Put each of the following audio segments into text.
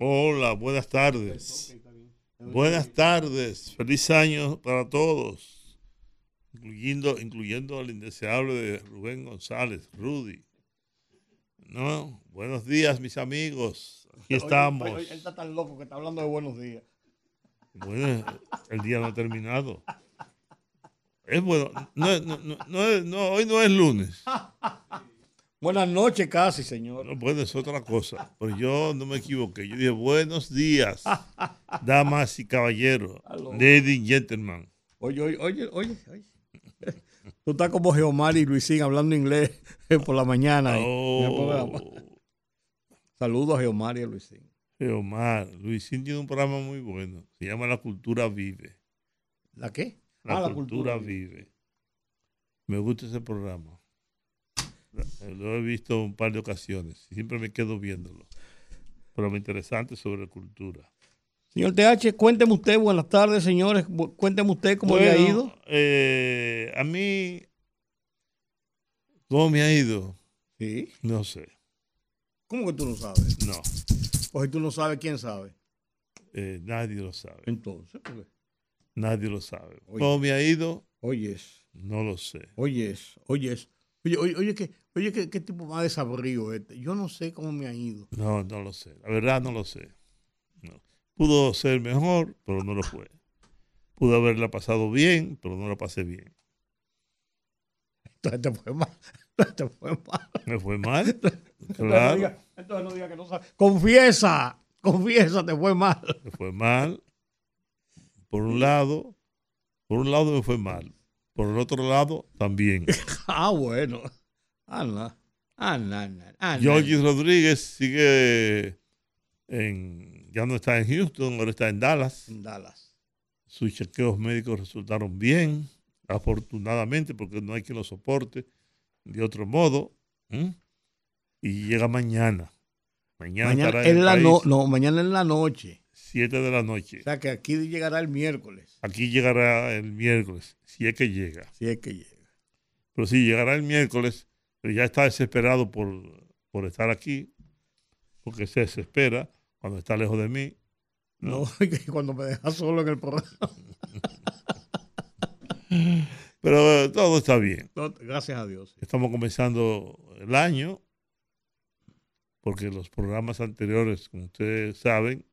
Hola, buenas tardes. Buenas tardes. Feliz año para todos. Incluyendo, incluyendo al indeseable de Rubén González, Rudy. No, buenos días, mis amigos. Aquí estamos. Él está tan loco que está hablando de buenos días. Bueno, el día no ha terminado. Es bueno. No, no, no, no, hoy no es lunes. Buenas noches casi, señor. No, bueno, es otra cosa. Pero yo no me equivoqué. Yo dije, buenos días, damas y caballeros, lady and gentlemen. Oye, oye, oye, oye. oye. Tú estás como Geomar y Luisín hablando inglés por la mañana. Oh, Saludos a Geomar y a Luisín. Omar, Luisín tiene un programa muy bueno. Se llama La Cultura Vive. ¿La qué? La, Ah, cultura, vive. Me gusta ese programa. Lo he visto un par de ocasiones. y Siempre me quedo viéndolo. Programa interesante sobre cultura. Señor TH, cuénteme usted, buenas tardes, señores. Cuénteme usted cómo le ha Bueno, ido. eh, a mí, ¿cómo me ha ido? Sí. No sé. ¿Cómo que tú no sabes? No, Pues si tú no sabes, ¿quién sabe? eh, nadie lo sabe. Entonces, pues, Nadie lo sabe. Oye. ¿Cómo me ha ido? oyes, No lo sé. oyes, oyes. Oye, oye, oye, ¿qué, oye ¿qué, qué tipo más desabrido este? Yo no sé cómo me ha ido. No, no lo sé. La verdad no lo sé. No. Pudo ser mejor, pero no lo fue. Pudo haberla pasado bien, pero no la pasé bien. Entonces te fue mal. Entonces te fue mal. Me fue mal. Entonces no Claro, diga- entonces no diga que no sabe. Confiesa, confiesa, te fue mal. me fue mal. Por un lado, por un lado me fue mal. Por el otro lado, también. Ah, bueno. No. No, no. Ah, no. Georgie Rodríguez sigue en, ya no está en Houston, ahora está en Dallas. En Dallas. Sus chequeos médicos resultaron bien, afortunadamente, porque no hay quien lo soporte de otro modo. Y llega mañana. Mañana, Mañana estará en en el la país, no, no, mañana en la noche. 7 de la noche. O sea que aquí llegará el miércoles. Aquí llegará el miércoles, si es que llega. Si es que llega. Pero sí, llegará el miércoles, pero ya está desesperado por, por estar aquí, porque se desespera cuando está lejos de mí. No, que cuando me deja solo en el programa. Pero eh, todo está bien. No, gracias a Dios. Estamos comenzando el año, porque los programas anteriores, como ustedes saben,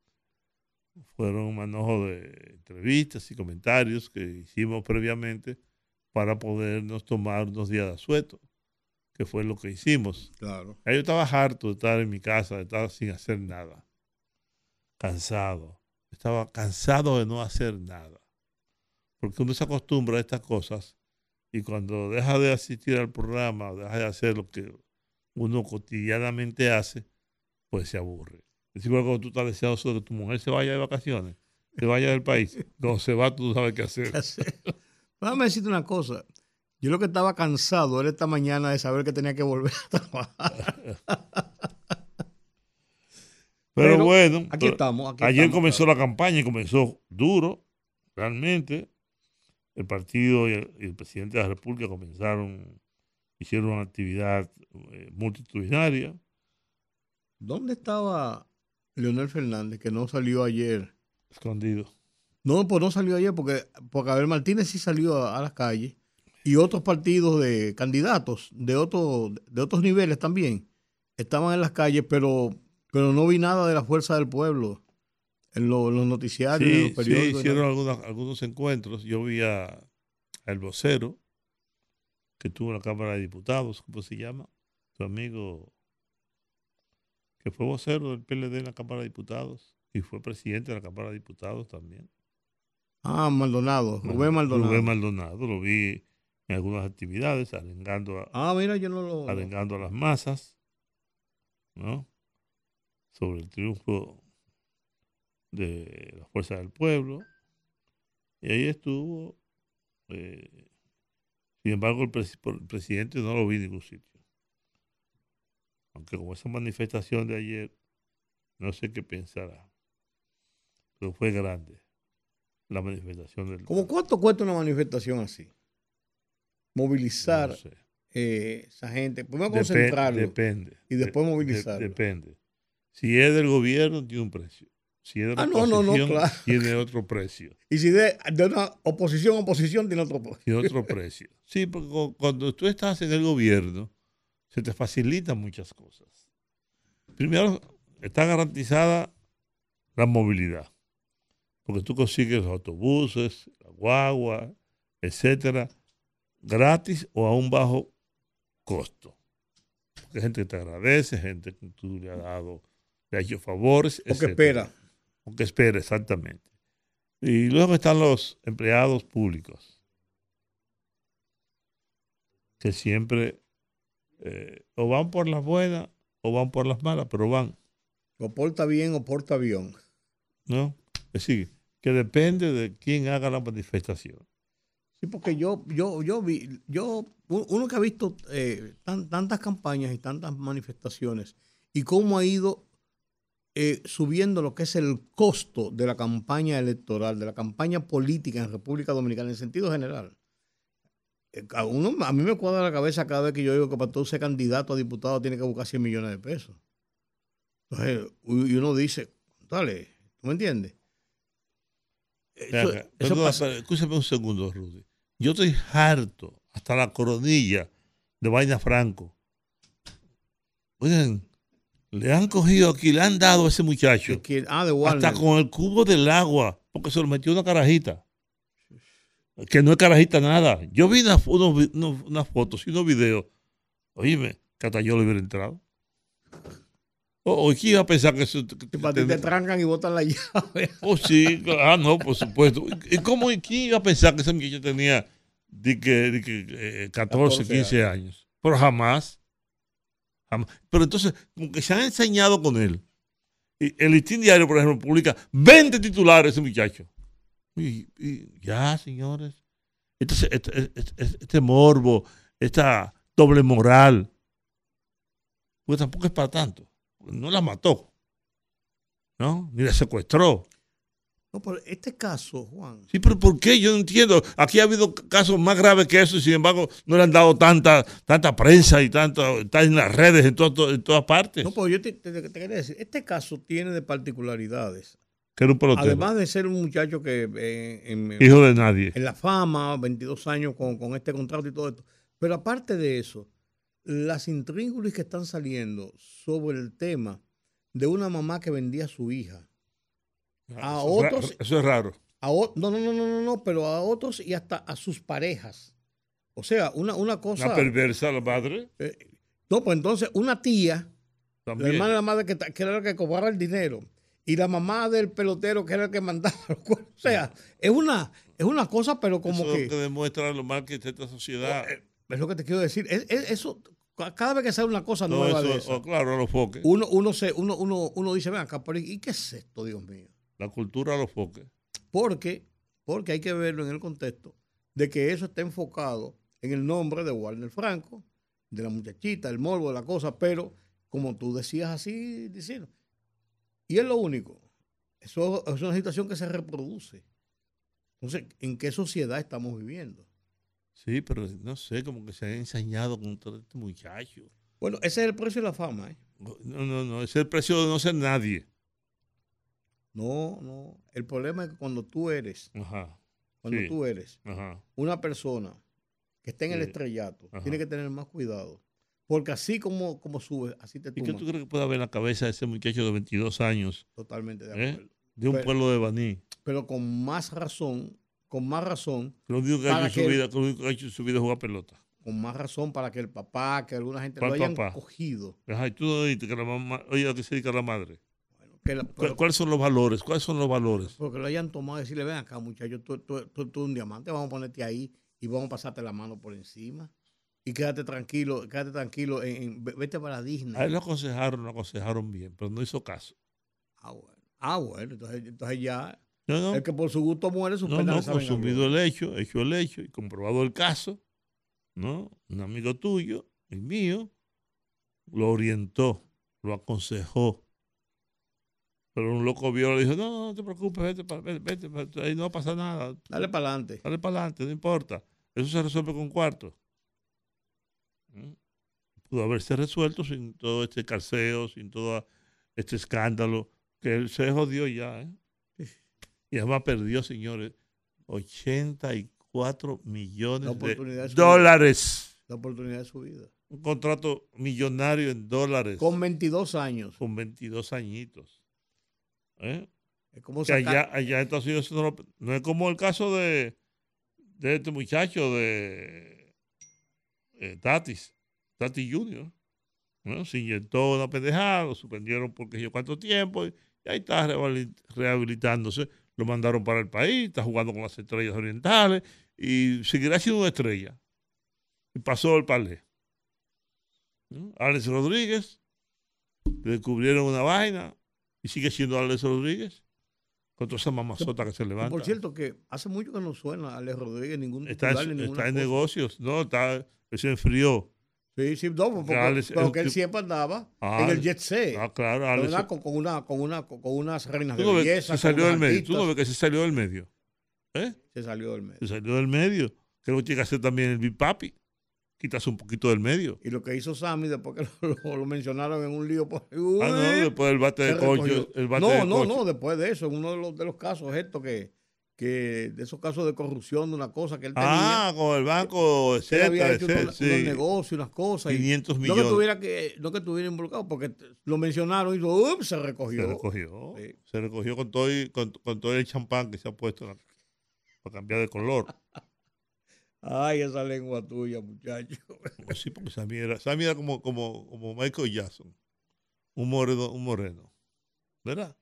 fueron un manojo de entrevistas y comentarios que hicimos previamente para podernos tomar unos días de asueto, que fue lo que hicimos. Claro. Yo estaba harto de estar en mi casa, de estar sin hacer nada. Cansado. Estaba cansado de no hacer nada. Porque uno se acostumbra a estas cosas y cuando deja de asistir al programa, deja de hacer lo que uno cotidianamente hace, pues se aburre. Es igual cuando tú estás deseoso de que tu mujer se vaya de vacaciones, se vaya del país. Cuando se va, tú sabes qué hacer. Déjame decirte una cosa. Yo lo que estaba cansado era esta mañana de saber que tenía que volver a trabajar. Pero, Pero bueno, Aquí pero- estamos. aquí Ayer estamos, comenzó claro. la campaña y comenzó duro, realmente. El partido y el, y el presidente de la República comenzaron, hicieron una actividad eh, multitudinaria. ¿Dónde estaba Leonel Fernández que no salió ayer? Escondido. No, pues no salió ayer porque, porque Abel Martínez sí salió a, a las calles y otros partidos de candidatos de, otro, de otros niveles también estaban en las calles, pero, pero no vi nada de la fuerza del pueblo en lo- los noticiarios, en Sí, los sí, periódicos. y hicieron nada. algunas- algunos encuentros. Yo vi a, a el vocero que tuvo en la Cámara de Diputados, ¿cómo se llama? Tu amigo, que fue vocero del PLD en la Cámara de Diputados y fue presidente de la Cámara de Diputados también. Ah, Maldonado, Rubén Maldonado. Rubén Maldonado, lo vi en algunas actividades, arengando a, Ah, mira, yo no lo... arengando a las masas, ¿no? sobre el triunfo de la Fuerza del Pueblo. Y ahí estuvo. eh, sin embargo, el, pres- por- el presidente no lo vi en ningún sitio. Aunque con esa manifestación de ayer, no sé qué pensará. Pero fue grande la manifestación del. ¿Cómo cuánto cuesta una manifestación así? Movilizar No sé. eh, esa gente, primero Depe- concentrarlo. depende. y después De- de- movilizarlo. depende. Si es del gobierno, tiene un precio. Si es de la Ah, no, no, no, oposición, claro. tiene otro precio. Y si de, de una oposición a oposición tiene otro. Tiene otro precio. Sí, porque cu- cuando tú estás en el gobierno, se te facilitan muchas cosas. Primero, está garantizada la movilidad. Porque tú consigues los autobuses, la guagua, etcétera, gratis o a un bajo costo. Porque hay gente que te agradece, gente que tú le has dado, le has hecho favores. Porque etcétera. espera. Porque espera, exactamente. Y luego están los empleados públicos, que siempre eh, o van por las buenas o van por las malas, pero van, O porta bien o porta avión. ¿no? Es decir, que depende de quién haga la manifestación. Sí, porque yo, yo, yo vi, yo, uno que ha visto eh, tan- tantas campañas y tantas manifestaciones y cómo ha ido eh, subiendo lo que es el costo de la campaña electoral, de la campaña política en República Dominicana, en sentido general. Eh, A, uno, a mí me cuadra la cabeza cada vez que yo digo que para todo ser candidato a diputado tiene que buscar 100 millones de pesos. Entonces, y uno dice, dale, ¿tú me entiendes? Eso- acá, eso perdona, pasa- pero escúchame un segundo, Rudy. Yo estoy harto, hasta la coronilla de Vaina Franco. Oigan, le han cogido aquí, le han dado a ese muchacho. que ah, de. Hasta con el cubo del agua, porque se lo metió una carajita. Que no es carajita nada. Yo vi unas unas fotos y unos videos. Oíme, que hasta yo le hubiera entrado. O, o ¿quién iba a pensar que eso? que- Que que para ti te trancan y botan la llave. Oh, sí, ah, no, por supuesto. ¿Y cómo, quién iba a pensar que ese muchacho tenía di que, di que, eh, 14, 14 15 años? Pero jamás. jamás. Pero entonces, como que se han enseñado con él. Y el listín diario, por ejemplo, publica 20 titulares ese muchacho. Y, y ya, señores. Entonces, este, este- este- este morbo, esta doble moral, pues tampoco es para tanto. No la mató. ¿No? Ni la secuestró. No, pero este caso, Juan, Sí, pero ¿por qué? Yo no entiendo. Aquí ha habido casos más graves que eso y sin embargo no le han dado tanta, tanta prensa y tanto, está en las redes en, to- to- en todas partes. no, pero yo te, te- te quería decir, este caso tiene de particularidades. Que era un pelotero. Además de ser un muchacho que eh, en, Hijo de nadie. en la fama, 22 años con, con este contrato y todo esto. Pero aparte de eso, las intríngulis que están saliendo sobre el tema de una mamá que vendía a su hija. A Eso es ra- otros- Eso es raro. A o- no, no, no, no, no, no, pero a otros y hasta a sus parejas. O sea, una, una cosa. Una perversa la madre. eh, no, pues entonces una tía La También. hermana de la madre que, que era la que cobraba el dinero. Y la mamá del pelotero que era el que mandaba. O sea, es una, es una cosa, pero como eso que. es lo que demuestra lo mal que está esta sociedad. eh, Es lo que te quiero decir. Es- es- eso, ca- cada vez que sale una cosa Todo nueva de eso, esa, oh, claro, los foques. uno, uno, se, uno, uno, uno dice, ven acá, pero ¿y qué es esto, Dios mío? La cultura a los foques. Porque, porque hay que verlo en el contexto de que eso está enfocado en el nombre de Warner Franco, de la muchachita, el morbo de la cosa, pero como tú decías así, diciendo. Y es lo único. Eso es una situación que se reproduce. Entonces, ¿en qué sociedad estamos viviendo? Sí, pero no sé, como que se han ensañado con todo este muchacho. Bueno, ese es el precio de la fama. ¿eh? No, no, no, ese es el precio de no ser nadie. No, no. El problema es que cuando tú eres, Ajá, cuando Sí. tú eres ajá. una persona que está en el estrellato, Ajá. tiene que tener más cuidado. Porque así como, como sube, así te ¿Y qué tumba. tú crees que puede haber en la cabeza de ese muchacho de 22 años, Totalmente de ¿Eh? acuerdo. de un Pero- pueblo de Baní? Pero con más razón, con más razón, Que Lo único que ha hecho en su que- vida, que lo único que ha hecho en su vida es jugar pelota. con más razón para que el papá, que alguna gente lo ¿Cuál hayan papá? cogido. Ajá, y tú no dijiste que la mamá, oye, ¿a qué se dedica la madre? Bueno, que la- ¿Cu- pero- ¿Cuáles son los valores? ¿Cuáles son los valores? porque lo hayan tomado y decirle, ven acá, muchacho, tú, tú, tú- tú un diamante, vamos a ponerte ahí y vamos a pasarte la mano por encima. Y quédate tranquilo, quédate tranquilo, en, en- ve- vete para Disney. A él lo aconsejaron, lo aconsejaron bien, pero no hizo caso. Ah, bueno. Ah, bueno, entonces, entonces ya, No, no, el que por su gusto muere, su no, pena no consumido el hecho, hecho el hecho y comprobado el caso, ¿no? Un amigo tuyo, el mío, lo orientó, lo aconsejó. Pero un loco vio le dijo, no, no te preocupes, vete, pa- vete, vete, ahí no va a pasar nada. Dale para adelante. Dale para adelante, no importa. Eso se resuelve con cuartos. Pudo haberse resuelto sin todo este calceo, sin todo este escándalo, que él se jodió ya. ¿eh? Y además perdió, señores, 84 La millones de dólares. La oportunidad de su vida. Un contrato millonario en dólares Con 22 años. con 22 añitos. ¿Eh? Es como que sacar- allá, allá en Estados Unidos no, lo- no es como el caso de, de este muchacho de eh, Tatis, Tatis Jr. ¿no? Se inyectó una pendejada, lo suspendieron porque yo cuánto tiempo y, ahí está rehabili- rehabilitándose. Lo mandaron para el país, está jugando con las estrellas orientales y seguirá siendo una estrella. Y pasó el palé. Alex Rodríguez, le descubrieron una vaina y sigue siendo Alex Rodríguez con toda esa mamazota que se levanta. por cierto, que hace mucho que no suena a Alex Rodríguez ningún está en, ni está en negocios, no, está, se enfrió. Sí, sí, no, porque, Alex- pero el que él siempre andaba Ah, en el jet set. Ah, claro, con, Alex. una, con, una, con, una, con unas reinas de no belleza. se salió del medio. Tú no ves que se salió del medio. ¿Eh? Se salió del medio. Se salió del medio. Creo que tiene que hacer también el Big Papi. Quitarse un poquito del medio. Y lo que hizo Sammy después que lo, lo- lo mencionaron en un lío. Pues, Ah, no, después del bate de. El bate no, de no, no, después de eso, en uno de los, de los casos estos que, que, de esos casos de corrupción, de una cosa que él tenía, Ah, con el banco, él había etcétera, hecho unos, etcétera, unos sí. negocios, unas cosas. y 500 no millones. que tuviera que, no que estuviera involucrado, porque lo mencionaron y "Ups", se recogió. Se recogió. Sí. Se recogió con todo, y- con, con todo el champán que se ha puesto para cambiar de color. Ay, esa lengua tuya, muchacho. Pues sí, porque Sammy era, Sammy era como, como, como Michael Jackson. Un moreno, un moreno. ¿Verdad?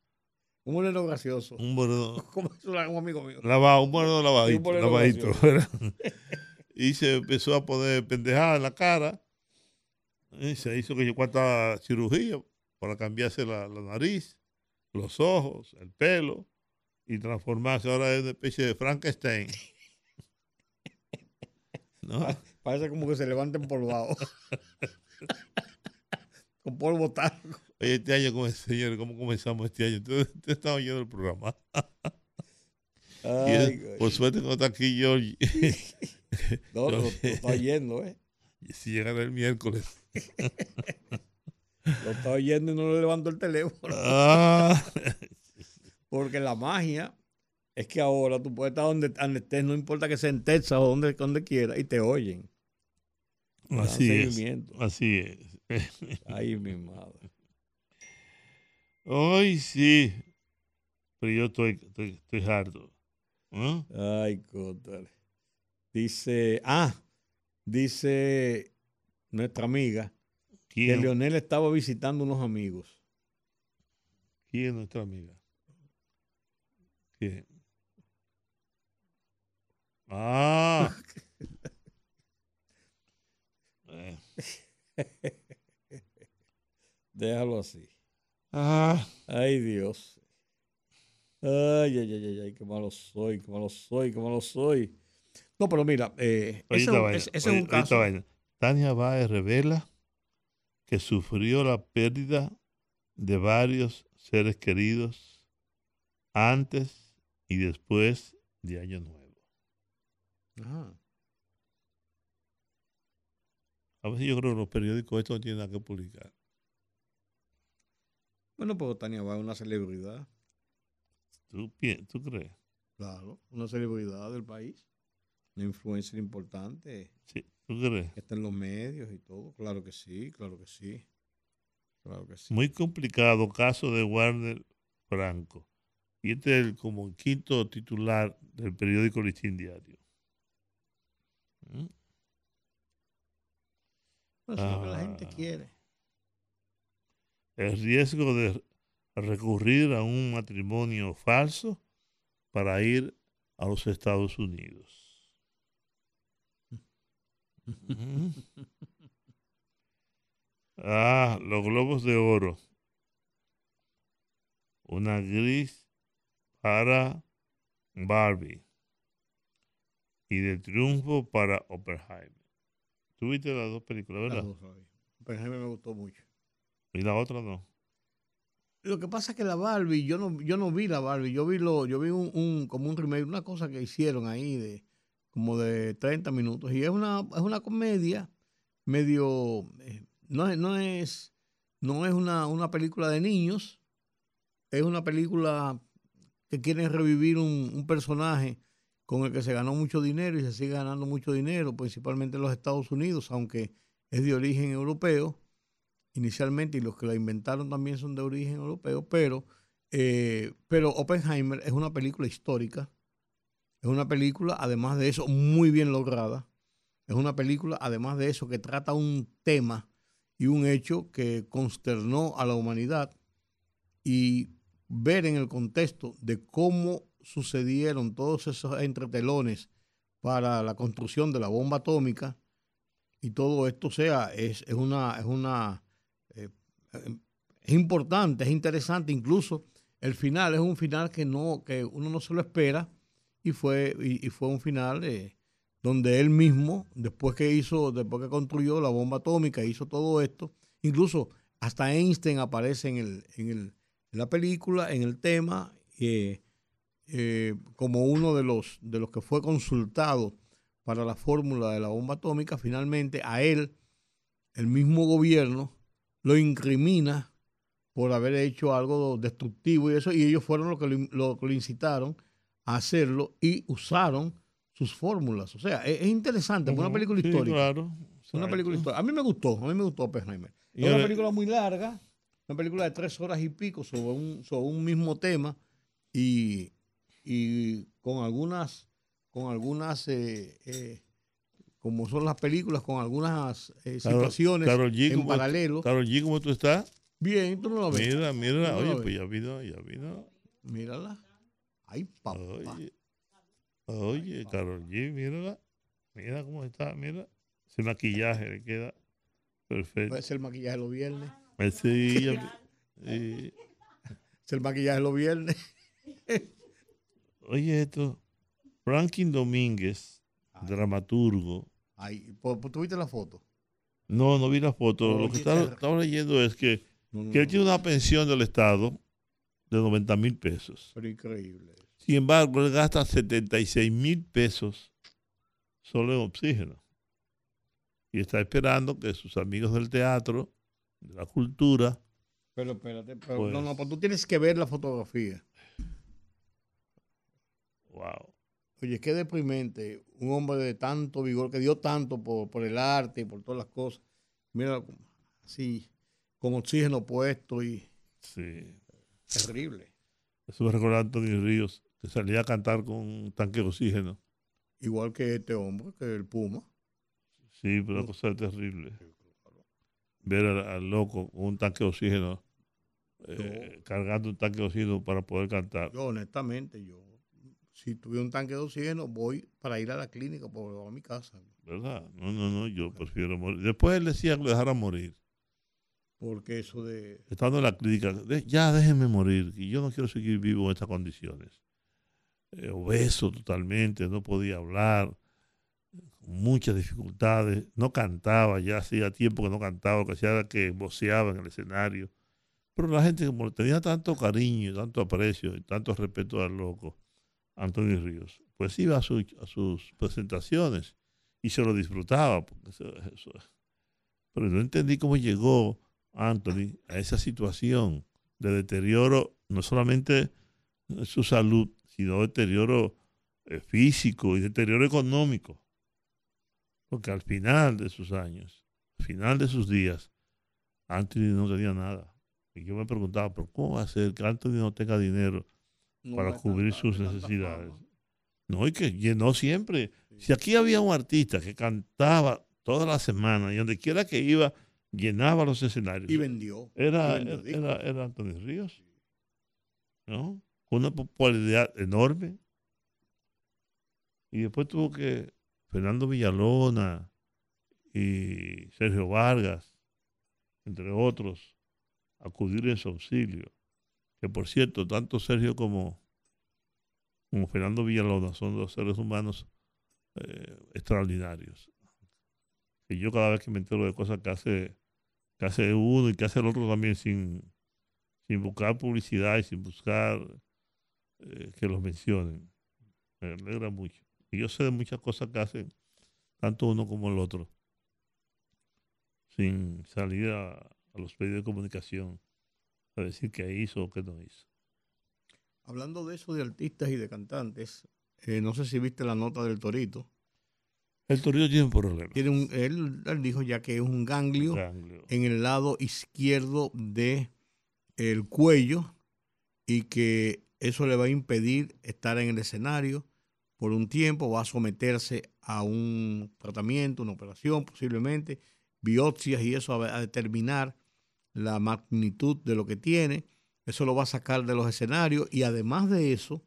Un moreno gracioso. Un moreno. Como es un amigo mío. Lavado, un moreno lavadito, moreno lavadito. Y se empezó a poner pendejada en la cara. Y se hizo que yo cuánta cirugía para cambiarse la, la nariz, los ojos, el pelo y transformarse ahora en una especie de Frankenstein. ¿No? Parece como que se levanta empolvado. Con polvo talco. Oye, este año, como señores, ¿cómo comenzamos este año? Ustedes ustedes están oyendo el programa. Por suerte no está aquí Georgie. no, lo, lo está oyendo, ¿eh? Y si llegan el miércoles. Lo está oyendo y no le levanto el teléfono. Ah, Porque la magia es que ahora tú puedes estar donde, donde estés, no importa que sea en Texas o donde, donde quiera, y te oyen. Así es. Así es. Ay, mi madre. Hoy sí. Pero yo estoy, estoy, estoy harto. Ay, cótale. Dice, ah, dice nuestra amiga que ¿Quién, Leonel estaba visitando unos amigos. quién es nuestra amiga? ¿Quién? Ah. Eh, Déjalo así. ah. Ay, Dios. Ay, ay, ay, ay, ay, qué malo soy, qué malo soy, qué malo soy. No, pero mira, eh, ese, es un- ese- oye, es caso. vaina. Tania Báez revela que sufrió la pérdida de varios seres queridos antes y después de Año Nuevo. Ajá. A veces yo creo que los periódicos esto no tienen nada que publicar. Bueno, pero Tania va una celebridad, ¿Tú, tú crees? claro, una celebridad del país, una influencer importante, Sí, ¿tú crees? que está en los medios y todo, claro que sí, claro que sí, claro que sí. Muy complicado caso de Warner Franco. Y este es el, como el quinto titular del periódico Listín Diario. ¿Mm? Bueno, eso es lo que la gente Ah. quiere. el riesgo de recurrir a un matrimonio falso para ir a los Estados Unidos. Ah, los globos de oro. Una gris para Barbie. Y de triunfo para Oppenheimer. Tuviste las dos películas, ¿verdad? Oppenheimer me gustó mucho. ¿Y la otra no? Lo que pasa es que la Barbie, yo no, yo no vi la Barbie, yo vi lo, yo vi un, como un remake, una cosa que hicieron ahí de como de 30 minutos. Y es una, es una comedia medio eh, no, es, no es, no es una, una, película de niños, es una película que quiere revivir un, un, personaje con el que se ganó mucho dinero y se sigue ganando mucho dinero, principalmente en los Estados Unidos, aunque es de origen europeo inicialmente y los que la inventaron también son de origen europeo, pero, eh, pero Oppenheimer es una película histórica, es una película, además de eso, muy bien lograda, es una película, además de eso, que trata un tema y un hecho que consternó a la humanidad y ver en el contexto de cómo sucedieron todos esos entretelones para la construcción de la bomba atómica y todo esto, sea, es, es una, es una es importante, es interesante, incluso el final es un final que no que uno no se lo espera y fue y, fue un final eh, donde él mismo después que hizo después que construyó la bomba atómica hizo todo esto incluso hasta Einstein aparece en el en, el, en la película en el tema eh, eh, como uno de los de los que fue consultado para la fórmula de la bomba atómica finalmente a él el mismo gobierno lo incrimina por haber hecho algo destructivo y eso, y ellos fueron los que lo, lo, incitaron a hacerlo y usaron sus fórmulas. O sea, es, interesante, es una película histórica. claro. Una película histórica. A mí me gustó, a mí me gustó Oppenheimer. Es una película muy larga, una película de tres horas y pico sobre un, sobre un mismo tema y, y con algunas, con algunas eh, eh, como son las películas, con algunas eh, situaciones en paralelo. Carol G, ¿cómo tú estás? Bien, tú no lo ves. Mira, mira, oye, pues ya vino, ya vino. Mírala. Ay, papá. Oye, oye Carol G, mírala. Mira cómo está, mira. Ese maquillaje le queda perfecto. Puede ser el maquillaje los viernes. Sí, ya, sí. Es el maquillaje los viernes. Oye, esto. Franklin Domínguez, dramaturgo, Ay, ¿Tuviste la foto? No, no vi la foto. Lo que estaba, leyendo es que, él tiene una pensión del Estado de 90 mil pesos. Pero increíble. Sin embargo, él gasta 76 mil pesos solo en oxígeno. Y está esperando que sus amigos del teatro, de la cultura. Pero espérate, pero, no, no, pues tú tienes que ver la fotografía. Wow. Oye, qué deprimente. Un hombre de tanto vigor, que dio tanto por, el arte y por todas las cosas. Mira, así, con oxígeno puesto y. Sí. Terrible. Eso me recuerda a Antonio Ríos, que salía a cantar con un tanque de oxígeno. Igual que este hombre, que el Puma. Sí, pero una cosa terrible. Ver al, loco con un tanque de oxígeno, eh, cargando un tanque de oxígeno para poder cantar. Yo, honestamente, yo si tuviera un tanque de oxígeno, voy para ir a la clínica, por a mi casa. ¿Verdad? No, no, no, yo prefiero morir. Después él decía que lo dejara morir. Porque eso de... Estando en la clínica, ya déjenme morir, y yo no quiero seguir vivo en estas condiciones. Eh, obeso totalmente, no podía hablar, con muchas dificultades, no cantaba, ya hacía tiempo que no cantaba, lo que hacía era que voceaba en el escenario. Pero la gente, como tenía tanto cariño, tanto aprecio y tanto respeto al loco, Antonio Ríos, pues iba a, sus presentaciones y se lo disfrutaba. Pero no entendí cómo llegó Anthony a esa situación de deterioro, no solamente su salud, sino deterioro eh, físico y deterioro económico. Porque al final de sus años, al final de sus días, Anthony no tenía nada. Y yo me preguntaba, ¿pero cómo va a ser que Anthony no tenga dinero para cubrir sus necesidades. No, y que llenó siempre. Si aquí había un artista que cantaba toda la semana y donde quiera que iba, llenaba los escenarios. Y vendió. Era, era, era, Antonio Ríos. ¿No? Con una popularidad enorme. Y después tuvo que Fernando Villalona y Sergio Vargas, entre otros, acudir en su auxilio. Que por cierto, tanto Sergio como, Fernando Villalona son dos seres humanos eh, extraordinarios. Y yo cada vez que me entero de cosas que hace, que hace uno y que hace el otro también sin, sin buscar publicidad y sin buscar eh, que los mencionen, me alegra mucho. Y yo sé de muchas cosas que hacen tanto uno como el otro, sin salir a, a los medios de comunicación a decir qué hizo o qué no hizo. Hablando de eso de artistas y de cantantes, eh, no sé si viste la nota del Torito. El Torito tiene un problema. Tiene un, él, él dijo ya que es un ganglio, Ganglio. en el lado izquierdo de el cuello y que eso le va a impedir estar en el escenario por un tiempo, va a someterse a un tratamiento, una operación posiblemente, biopsias y eso a, a determinar la magnitud de lo que tiene. Eso lo va a sacar de los escenarios y además de eso,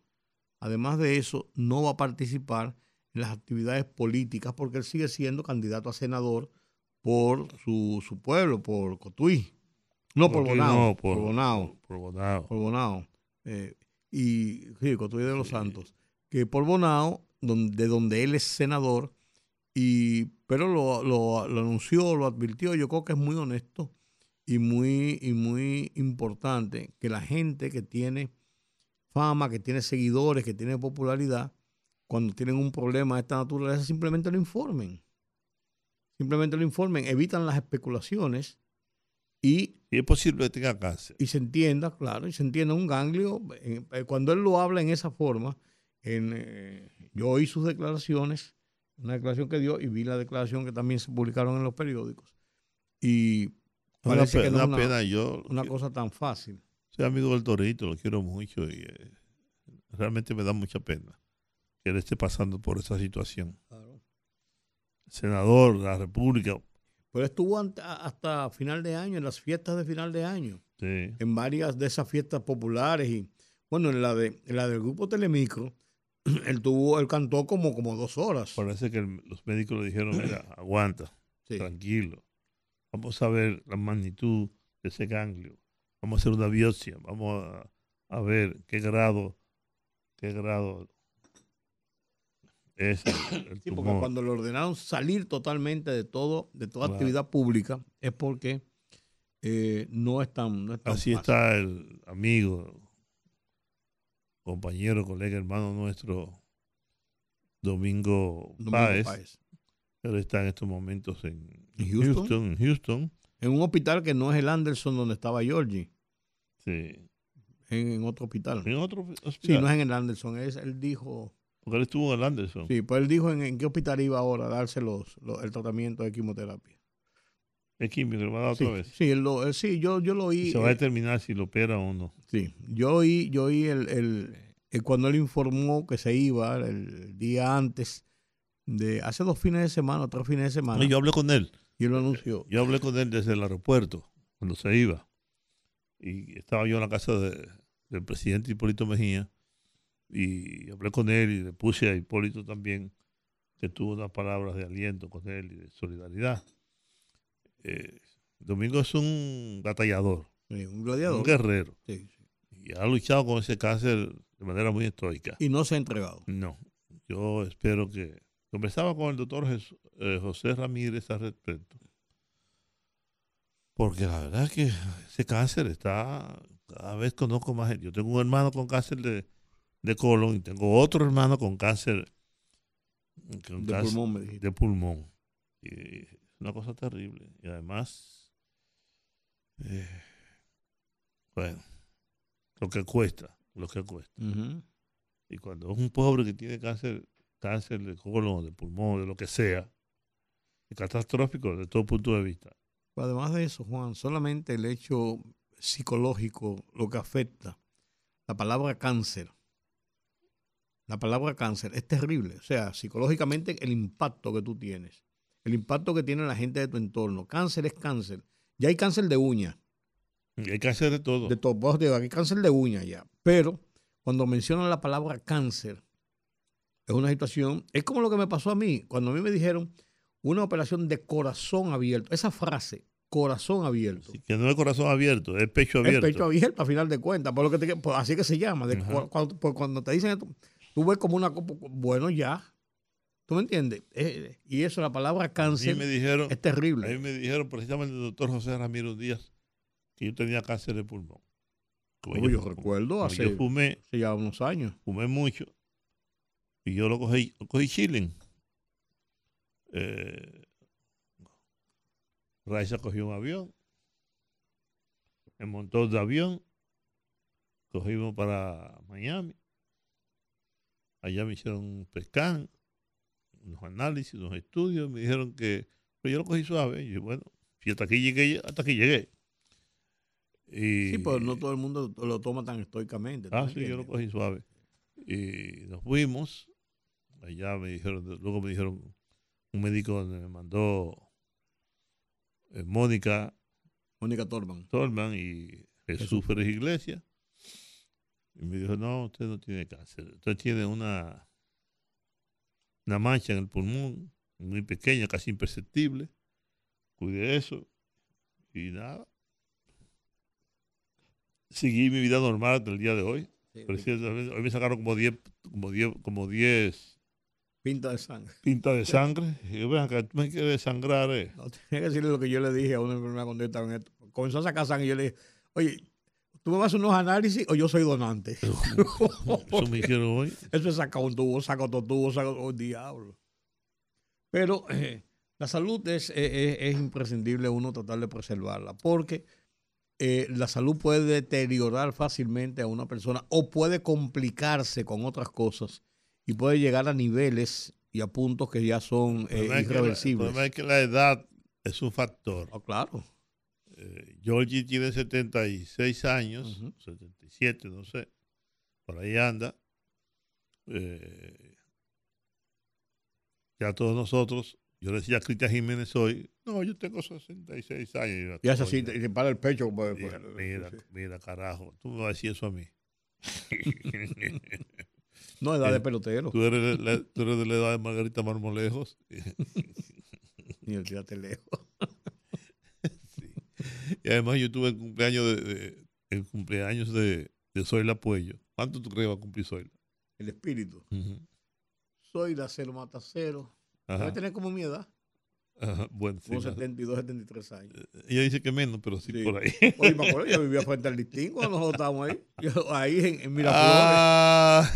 además de eso, no va a participar en las actividades políticas porque él sigue siendo candidato a senador por su, su pueblo, por Cotuí. No, por Bonao. no, por, por- Bonao. Por Bonao. Por Bonao. Eh, y sí, Cotuí de los Santos. Que por Bonao, donde, de donde él es senador, y, pero lo, lo- lo anunció, lo advirtió, yo creo que es muy honesto y muy, y muy importante que la gente que tiene fama, que tiene seguidores, que tiene popularidad, cuando tienen un problema de esta naturaleza, simplemente lo informen. Simplemente lo informen, evitan las especulaciones y Y es posible que tenga cáncer. y se entienda, claro, y se entienda un ganglio. eh, eh, cuando él lo habla en esa forma, en, eh, yo oí sus declaraciones, una declaración que dio y vi la declaración que también se publicaron en los periódicos. Y Una, parece pe- que no una es una, pena, yo una cosa tan fácil. soy amigo del Torito, lo quiero mucho y eh, realmente me da mucha pena que él esté pasando por esa situación. Senador de la República, Pero estuvo hasta final de año, en las fiestas de final de año, sí, en varias de esas fiestas populares y bueno, en la de en la del grupo Telemicro, él tuvo, él cantó como, como dos horas. parece que el- los médicos le dijeron, mira, aguanta, Sí. tranquilo, vamos a ver la magnitud de ese ganglio, vamos a hacer una biopsia, vamos a, a ver qué grado, qué grado es el, el Sí, porque cuando le ordenaron salir totalmente de todo, de toda Claro. actividad pública, es porque eh, no es tan, no es tan Así fácil. está el amigo, compañero, colega, hermano nuestro, Domingo, Domingo Páez. Páez. Él está en estos momentos en ¿En Houston? Houston, en Houston. En un hospital que no es el Anderson donde estaba Georgie, Sí. en, en otro hospital. En otro hospital. Sí, no es en el Anderson, es, él dijo, Porque él estuvo en el Anderson. sí, pues él dijo en, en qué hospital iba ahora a darse los, los- el tratamiento de quimioterapia. Es químico, le va a dar Sí, otra vez. sí, lo- sí, yo, yo lo oí. Se va a eh, determinar si lo opera o no. Sí, yo oí, yo oí el, el- el- cuando él informó que se iba el día antes de hace dos fines de semana, tres fines de semana, No, yo hablé con él. Y él lo anunció. Yo hablé con él desde el aeropuerto, cuando se iba. Y estaba yo en la casa de- del presidente Hipólito Mejía. Y hablé con él y le puse a Hipólito también, que tuvo unas palabras de aliento con él y de solidaridad. Eh, Domingo es un batallador, Sí, un un gladiador. guerrero. Sí, sí. Y ha luchado con ese cáncer de manera muy estoica. Y no se ha entregado. No, yo espero que... Conversaba con el doctor Jes- eh, José Ramírez al respecto. Porque la verdad es que ese cáncer está... Cada vez conozco más gente. Yo tengo un hermano con cáncer de, de colon y tengo otro hermano con cáncer, con De cáncer pulmón, me de pulmón. Y es una cosa terrible. Y además, eh, bueno, lo que cuesta, lo que cuesta. Y cuando es un pobre que tiene cáncer, cáncer de colon, de pulmón, de lo que sea, es catastrófico desde todo punto de vista. Además de eso, Juan, solamente el hecho psicológico lo que afecta, la palabra cáncer, la palabra cáncer es terrible. O sea, psicológicamente el impacto que tú tienes, el impacto que tiene la gente de tu entorno. Cáncer es cáncer. Ya hay cáncer de uña, Y hay cáncer de todo. de todo, vos digo, hay cáncer de uña ya. Pero cuando mencionan la palabra cáncer, es una situación, es como lo que me pasó a mí, cuando a mí me dijeron una operación de corazón abierto. Esa frase, corazón abierto. que no es corazón abierto, es pecho abierto. Es pecho abierto, a final de cuentas. Por lo que te, así que se llama. cuando, cuando, te dicen esto, tú ves como una bueno, ya. ¿Tú me entiendes? Eh, y eso, la palabra cáncer me dijeron, es terrible. A mí me dijeron precisamente el doctor José Ramiro Díaz que yo tenía cáncer de pulmón. yo, recuerdo hace, fumé, ya unos años. Fumé mucho y yo lo cogí, lo cogí chilling. Eh, Raiza cogió un avión, me montó de avión, cogimos para Miami. Allá me hicieron un pescán, unos análisis, unos estudios, me dijeron que, pero yo lo cogí suave. Y bueno, si hasta aquí llegué, hasta aquí llegué. sí, pero no todo el mundo lo toma tan estoicamente. Ah, sí, yo lo cogí suave. Y nos fuimos. Allá me dijeron, luego me dijeron, un médico me mandó eh, Mónica. Mónica Torman. Torman y Jesús Pérez Iglesias. Y me dijo, no, usted no tiene cáncer. Usted tiene una, una mancha en el pulmón, muy pequeña, casi imperceptible. Cuide eso. Y nada. Seguí mi vida normal hasta el día de hoy. hoy me sacaron como 10 como diez, como diez Pinta de sangre. Pinta de sangre. Y yo, acá, tú me quieres sangrar, eh. No, tenía que decirle lo que yo le dije a una enfermera cuando estaba en esto. Comenzó a sacar sangre y yo le dije, oye, ¿tú me vas a hacer unos análisis o yo soy donante? Eso me hicieron hoy. Eso es sacar un tubo, saca otro tubo, saca otro diablo. Pero eh, la salud es, es, imprescindible uno tratar de preservarla, porque eh, la salud puede deteriorar fácilmente a una persona o puede complicarse con otras cosas y puede llegar a niveles y a puntos que ya son eh, irreversibles. El problema es que la edad es un factor. Oh, claro. Eh, Georgie tiene 76 años, 77, no sé, por ahí anda. Eh, ya todos nosotros, yo le decía a Cristian Jiménez hoy, no, yo tengo 66 años. Y es así, te, para el pecho. Pues, pues, mira, mira, carajo, tú me vas a decir eso a mí. No, edad de pelotero. Tú eres, tú eres de la edad de Margarita Marmolejos. Y el tírate lejos. sí. Y además yo tuve el cumpleaños de, el cumpleaños de, de Zoila Puello. ¿Cuánto tú crees que va a cumplir Zoila? El espíritu. Uh Zoila cero mata cero. Debe tener como mi edad. Ajá, bueno, Como 72, 73 años. Eh, ella dice que menos, pero sí, por ahí. Oye, me acuerdo, yo vivía frente al listín cuando nosotros estábamos ahí. ahí en, en Miraflores. Ah.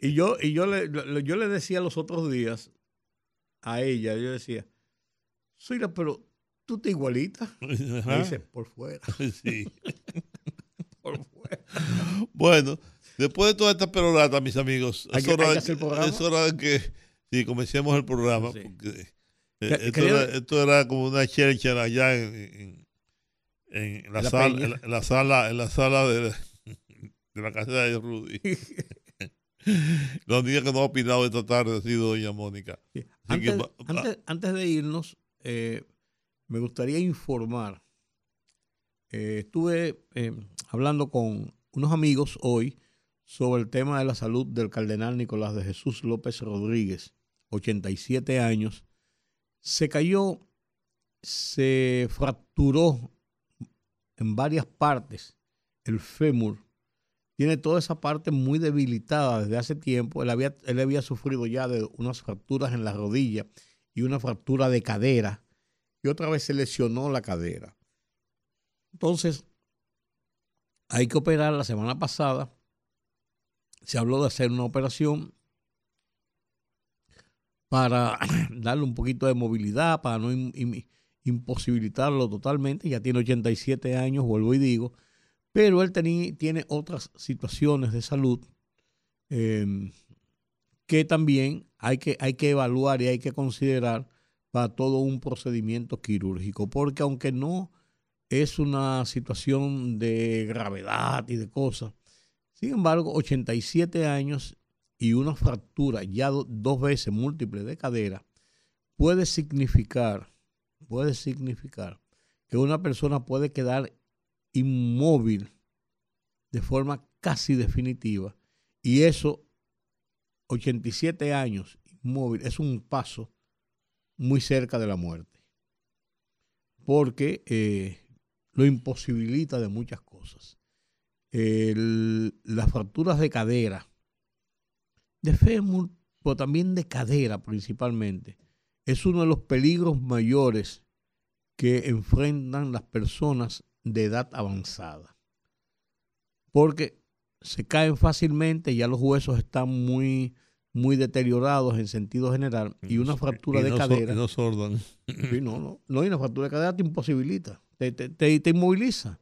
Y yo, y yo le, yo le decía los otros días a ella, yo decía, Suira, pero tú te igualitas. Y dice, por fuera. Sí. por fuera. Bueno, después de toda esta perorata, mis amigos, es, hora de, es, hora de, que sí, comencemos el programa. Porque, eh, esto, era, como una chercha allá en, en, la, sala, en, la, sala, en la sala de, de la casa de Rudy. Los días que no ha opinado esta tarde ha sido doña Mónica. Antes, de irnos, eh, me gustaría informar. Eh, estuve hablando con unos amigos hoy sobre el tema de la salud del cardenal Nicolás de Jesús López Rodríguez, 87 años, se cayó, se fracturó en varias partes el fémur. Tiene toda esa parte muy debilitada desde hace tiempo. Él había, él había sufrido ya de unas fracturas en la rodilla y una fractura de cadera. Y otra vez se lesionó la cadera. Entonces, hay que operar. La semana pasada se habló de hacer una operación para darle un poquito de movilidad, para no imposibilitarlo totalmente. Ya tiene 87 años, vuelvo y digo, pero él tiene otras situaciones de salud em, que también hay que, hay que evaluar y hay que considerar para todo un procedimiento quirúrgico, porque aunque no es una situación de gravedad y de cosas, sin embargo, 87 años y una fractura ya dos veces múltiple de cadera puede significar, puede significar que una persona puede quedar inmóvil de forma casi definitiva y eso 87 años inmóvil es un paso muy cerca de la muerte, porque eh, lo imposibilita de muchas cosas. las fracturas de cadera, de fémur, pero también de cadera principalmente, es uno de los peligros mayores que enfrentan las personas de edad avanzada. Porque se caen fácilmente, ya los huesos están muy, muy deteriorados en sentido general y una fractura de cadera. no sordan. no, no, no, y una fractura de cadera te imposibilita, te, te, inmoviliza.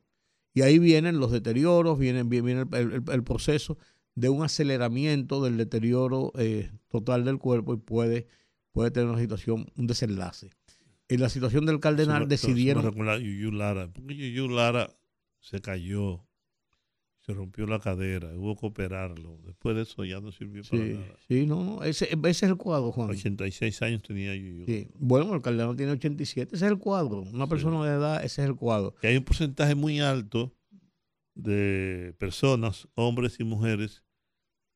Y ahí vienen los deterioros, viene, viene el, proceso de un aceleramiento del deterioro eh, total del cuerpo y puede, puede tener una situación, un desenlace. En la situación del cardenal decidieron. Yuyu Lara, porque Yuyu Lara se cayó se rompió la cadera, hubo que operarlo. Después de eso ya no sirvió para nada. Sí, no, no, ese, ese, es el cuadro, Juan. 86 años tenía yo. Sí. Bueno, el cardenal tiene 87, ese es el cuadro. Una persona de edad, ese es el cuadro. Que hay un porcentaje muy alto de personas, hombres y mujeres,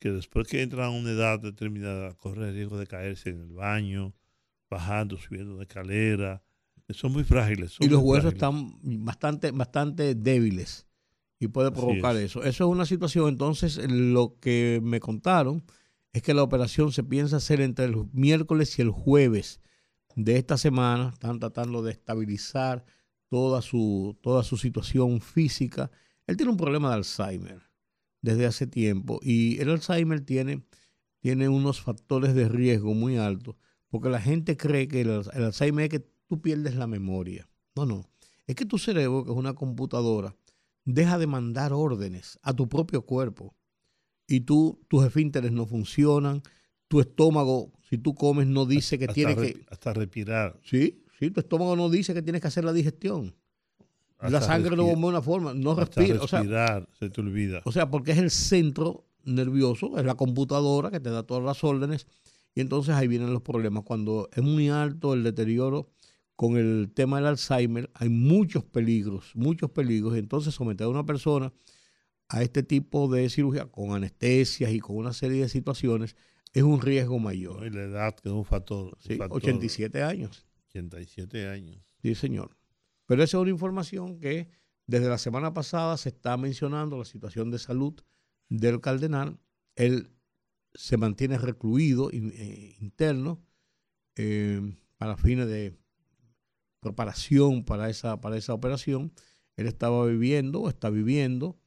que después que entran a una edad determinada corren el riesgo de caerse en el baño, bajando, subiendo de escalera. Son muy frágiles. y los huesos están bastante, bastante débiles y puede provocar eso. Eso es una situación, entonces lo que me contaron es que la operación se piensa hacer entre el miércoles y el jueves de esta semana. Están tratando de estabilizar toda su, toda su situación física. Él tiene un problema de Alzheimer desde hace tiempo y el Alzheimer tiene, tiene unos factores de riesgo muy altos porque la gente cree que el, el Alzheimer es que tú pierdes la memoria. No, no. Es que tu cerebro, que es una computadora, deja de mandar órdenes a tu propio cuerpo y tú, tus esfínteres no funcionan, tu estómago, si tú comes, no dice que tiene que... Hasta respirar. Sí, sí, tu estómago no dice que tienes que hacer la digestión. La sangre no bombea de una forma, no respira. Respirar, se te olvida. O sea, porque es el centro nervioso, es la computadora que te da todas las órdenes, y entonces ahí vienen los problemas. Cuando es muy alto el deterioro con el tema del Alzheimer hay muchos peligros, muchos peligros. Entonces someter a una persona a este tipo de cirugía con anestesias y con una serie de situaciones es un riesgo mayor. y la edad que es un factor, sí, 87 años. 87 años. Sí, señor. Pero esa es una información que desde la semana pasada se está mencionando la situación de salud del cardenal. Él se mantiene recluido eh, interno eh, para fines de preparación para esa, para esa operación. Él estaba viviendo, está viviendo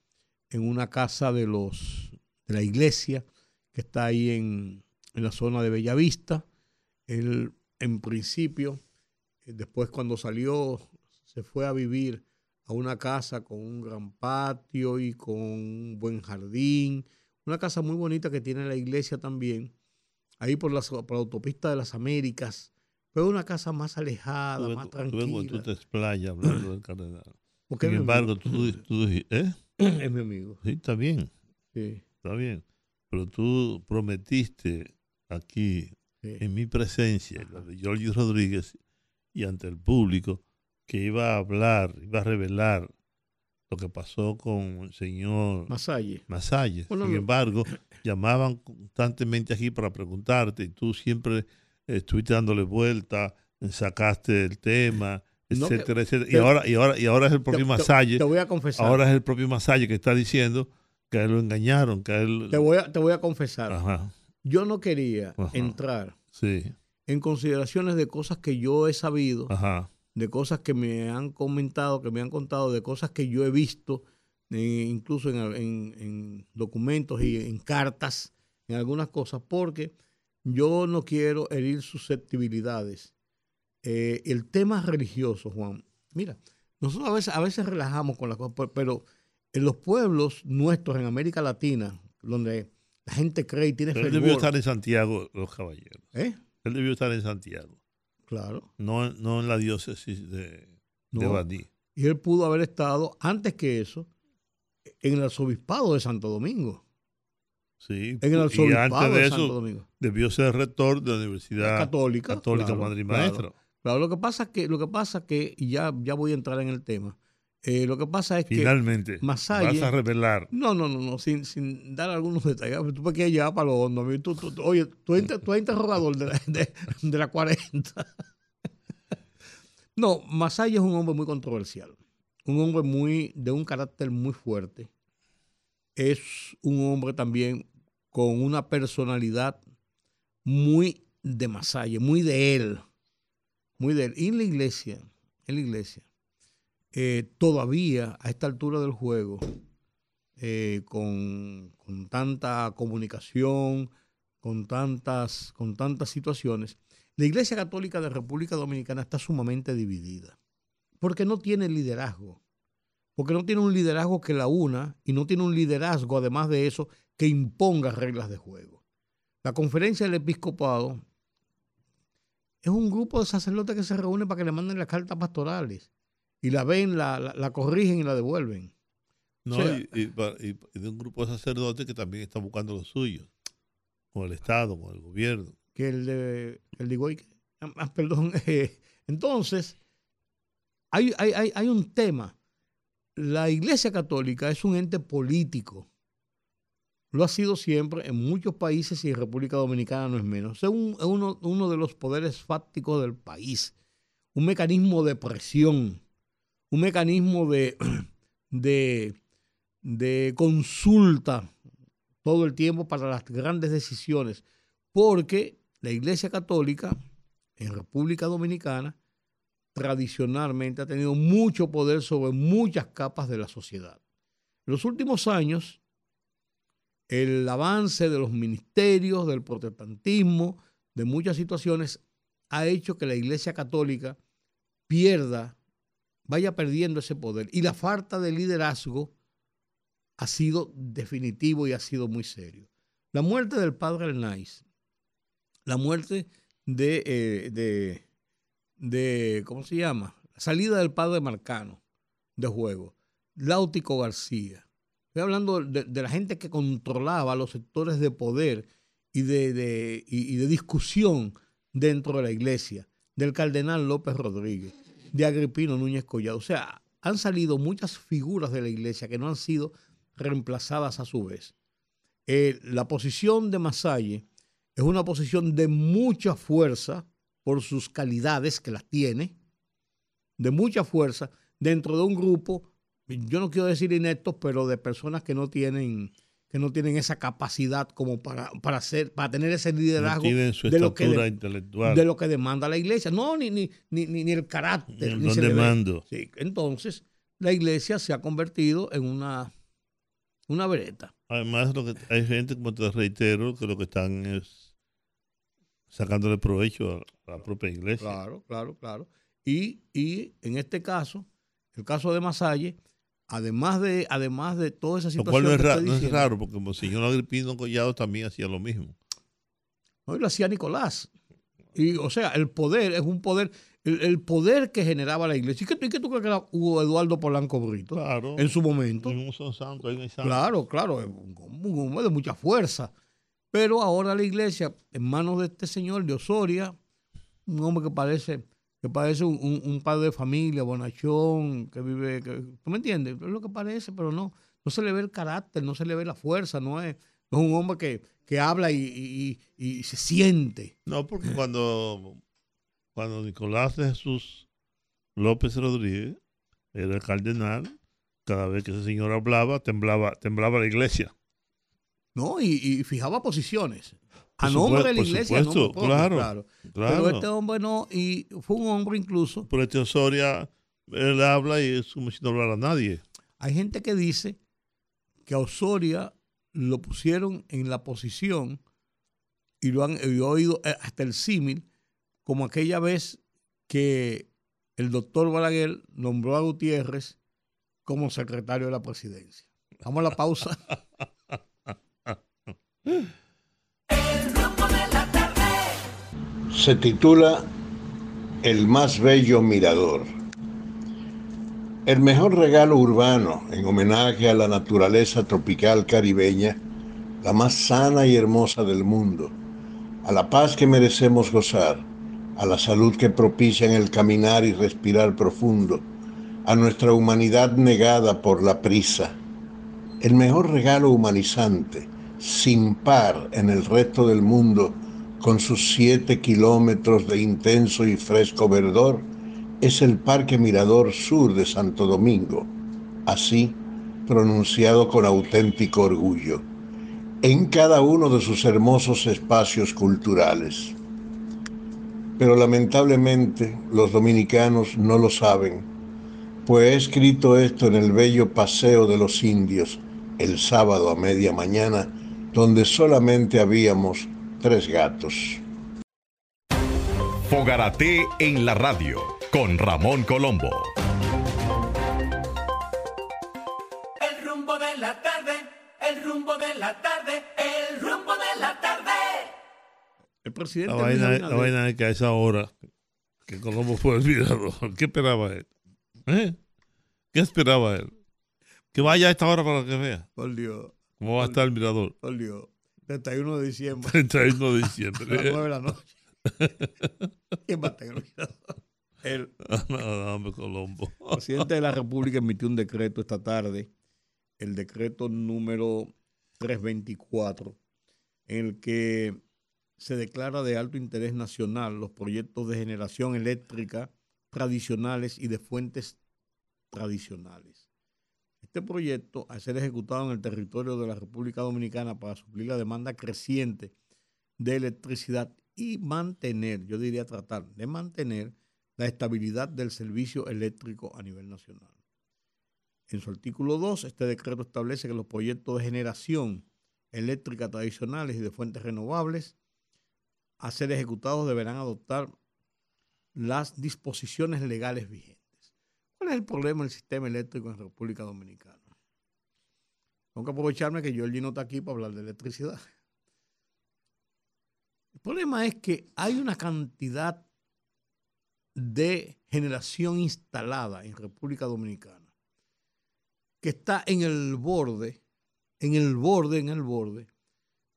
en una casa de los de la iglesia que está ahí en, en la zona de Bellavista. Él, en principio, eh, después cuando salió, se fue a vivir a una casa con un gran patio y con un buen jardín. Una casa muy bonita que tiene la iglesia también, ahí por la, por la autopista de las Américas, fue una casa más alejada, más tranquila. Tú, tú te explayas hablando del cardenal. Sin embargo, tú, dijiste, ¿eh? Es mi amigo. Sí, está bien. Sí. Está bien. Pero tú prometiste aquí, en mi presencia, la de Jorge Rodríguez, y ante el público, que iba a hablar, iba a revelar lo que pasó con el señor Masalle. Masalle. Sin embargo, llamaban constantemente aquí para preguntarte y tú siempre estuviste dándole vuelta, sacaste el tema, etcétera, etcétera. y, ahora, y, ahora, y ahora es el propio Masalle. Te voy a confesar. Ahora es el propio Masalle que está diciendo que a él lo engañaron. Que él... te, voy a, te voy a confesar. Yo no quería entrar en consideraciones de cosas que yo he sabido, de cosas que me han comentado, que me han contado, de cosas que yo he visto, eh, incluso en, en, en documentos y en cartas, en algunas cosas, porque yo no quiero herir susceptibilidades. Eh, el tema religioso, Juan, mira, nosotros a veces, a veces relajamos con las cosas, pero en los pueblos nuestros en América Latina, donde la gente cree y tiene fe. Él debió estar en Santiago, los caballeros. ¿Eh? Él debió estar en Santiago. Claro. No, no en la diócesis de, de Y él pudo haber estado, antes que eso, en el arzobispado de Santo Domingo. Sí, en el y antes de, eso debió ser rector de la Universidad Católica, Católica Madrid Maestro. Claro, lo que pasa que, lo que pasa que, y ya, ya voy a entrar en el tema, eh, lo que pasa es que Finalmente, vas a revelar. No, no, no, no sin, sin dar algunos detalles. Tú me quieres llevar para lo hondo. Tú, tú, oye, tú, eres interrogador de la, de, la 40. No, Masaya es un hombre muy controversial, un hombre muy de un carácter muy fuerte. Es un hombre también con una personalidad muy de Masaya, muy de él, muy de él. Y en la iglesia, en la iglesia, eh, todavía a esta altura del juego, eh, con, con, tanta comunicación, con tantas, con tantas situaciones, la Iglesia Católica de República Dominicana está sumamente dividida, porque no tiene liderazgo, porque no tiene un liderazgo que la una y no tiene un liderazgo, además de eso, que imponga reglas de juego. La conferencia del episcopado es un grupo de sacerdotes que se reúnen para que le manden las cartas pastorales y la ven, la, la, corrigen y la devuelven. No, y, de un grupo de sacerdotes que también está buscando lo suyo, con el Estado, con el gobierno que el de, el de ah, ah, perdón. Eh, entonces, hay, hay, hay, un tema. La Iglesia Católica es un ente político. Lo ha sido siempre en muchos países y en República Dominicana no es menos. Es, uno, uno de los poderes fácticos del país. Un mecanismo de presión, un mecanismo de, de, consulta todo el tiempo para las grandes decisiones. Porque la Iglesia Católica en República Dominicana tradicionalmente ha tenido mucho poder sobre muchas capas de la sociedad. En los últimos años, el avance de los ministerios, del protestantismo, de muchas situaciones, ha hecho que la Iglesia Católica pierda, vaya perdiendo ese poder. Y la falta de liderazgo ha sido definitivo y ha sido muy serio. La muerte del padre Arnaiz la muerte de, eh, de, de, ¿cómo se llama? La salida del padre Marcano de juego, Láutico García. Estoy hablando de, la gente que controlaba los sectores de poder y de, de, y de discusión dentro de la iglesia, del cardenal López Rodríguez, de Agripino Núñez Collado. O sea, han salido muchas figuras de la iglesia que no han sido reemplazadas a su vez. Eh, la posición de Masalle es una posición de mucha fuerza por sus calidades que las tiene, de mucha fuerza dentro de un grupo, yo no quiero decir ineptos, pero de personas que no tienen que no tienen esa capacidad como para, para hacer, para tener ese liderazgo de, lo que de lo que demanda la iglesia. No, ni, ni, ni, ni el carácter. Ni, demando. Sí, entonces, la iglesia se ha convertido en una, una vereta. Además, lo que, hay gente, como te reitero, que lo que están es sacándole provecho a la propia iglesia. Claro, claro, claro. Y, y en este caso, el caso de Masalle, además de, además de toda esa situación. Lo cual no es, raro, porque el señor Agripino Collado también hacía lo mismo. No, lo hacía Nicolás. Y, o sea, el poder es un poder, el, poder que generaba la iglesia. ¿Y qué, tú crees que era Hugo Eduardo Polanco Brito? Claro. En su momento. En un santo, en santo. Claro, claro, un hombre de mucha fuerza. Pero ahora la iglesia, en manos de este señor de Osoria, un hombre que parece, que parece un, padre de familia, bonachón, que vive, ¿tú me entiendes? Es lo que parece, pero no, no se le ve el carácter, no se le ve la fuerza, no es, es un hombre que, que habla y, se siente. No, porque cuando, cuando Nicolás de Jesús López Rodríguez era el cardenal, cada vez que ese señor hablaba, temblaba, temblaba la iglesia. ¿no? Y, fijaba posiciones. A nombre de la iglesia, no claro, claro, Pero este hombre no, y fue un hombre incluso. Pero este Osoria, él habla y es como si no hablara a nadie. Hay gente que dice que a Osoria lo pusieron en la posición y lo han oído eh, hasta el símil, como aquella vez que el doctor Balaguer nombró a Gutiérrez como secretario de la presidencia. Vamos a la pausa. Se titula El más bello mirador. El mejor regalo urbano en homenaje a la naturaleza tropical caribeña, la más sana y hermosa del mundo, a la paz que merecemos gozar, a la salud que propician el caminar y respirar profundo, a nuestra humanidad negada por la prisa. El mejor regalo humanizante sin par en el resto del mundo, con sus siete kilómetros de intenso y fresco verdor, es el Parque Mirador Sur de Santo Domingo, así pronunciado con auténtico orgullo, en cada uno de sus hermosos espacios culturales. Pero lamentablemente los dominicanos no lo saben, pues he escrito esto en el bello Paseo de los Indios el sábado a media mañana, donde solamente habíamos tres gatos. Fogarate en la radio con Ramón Colombo. El rumbo de la tarde, el rumbo de la tarde, el rumbo de la tarde. El presidente La vaina, la Abinader- vaina es que a esa hora, que Colombo fue el mirador, ¿qué esperaba él? ¿Eh? ¿Qué esperaba él? Que vaya a esta hora para que vea Por Dios, cómo va a estar el mirador. por Dios. 31 de diciembre, 31 de a las diciembre. 9 de la noche. ¿Quién va a en el hombre, Colombo. presidente de la República emitió un decreto esta tarde, el decreto número 324, en el que se declara de alto interés nacional los proyectos de generación eléctrica tradicionales y de fuentes tradicionales. Este proyecto, al ser ejecutado en el territorio de la República Dominicana para suplir la demanda creciente de electricidad y mantener, yo diría tratar de mantener la estabilidad del servicio eléctrico a nivel nacional. En su artículo 2, este decreto establece que los proyectos de generación eléctrica tradicionales y de fuentes renovables a ser ejecutados deberán adoptar las disposiciones legales vigentes. ¿Cuál es el problema del sistema eléctrico en República Dominicana? Tengo que aprovecharme que Giorgi no está aquí para hablar de electricidad. El problema es que hay una cantidad de generación instalada en República Dominicana que está en el borde, en el borde, en el borde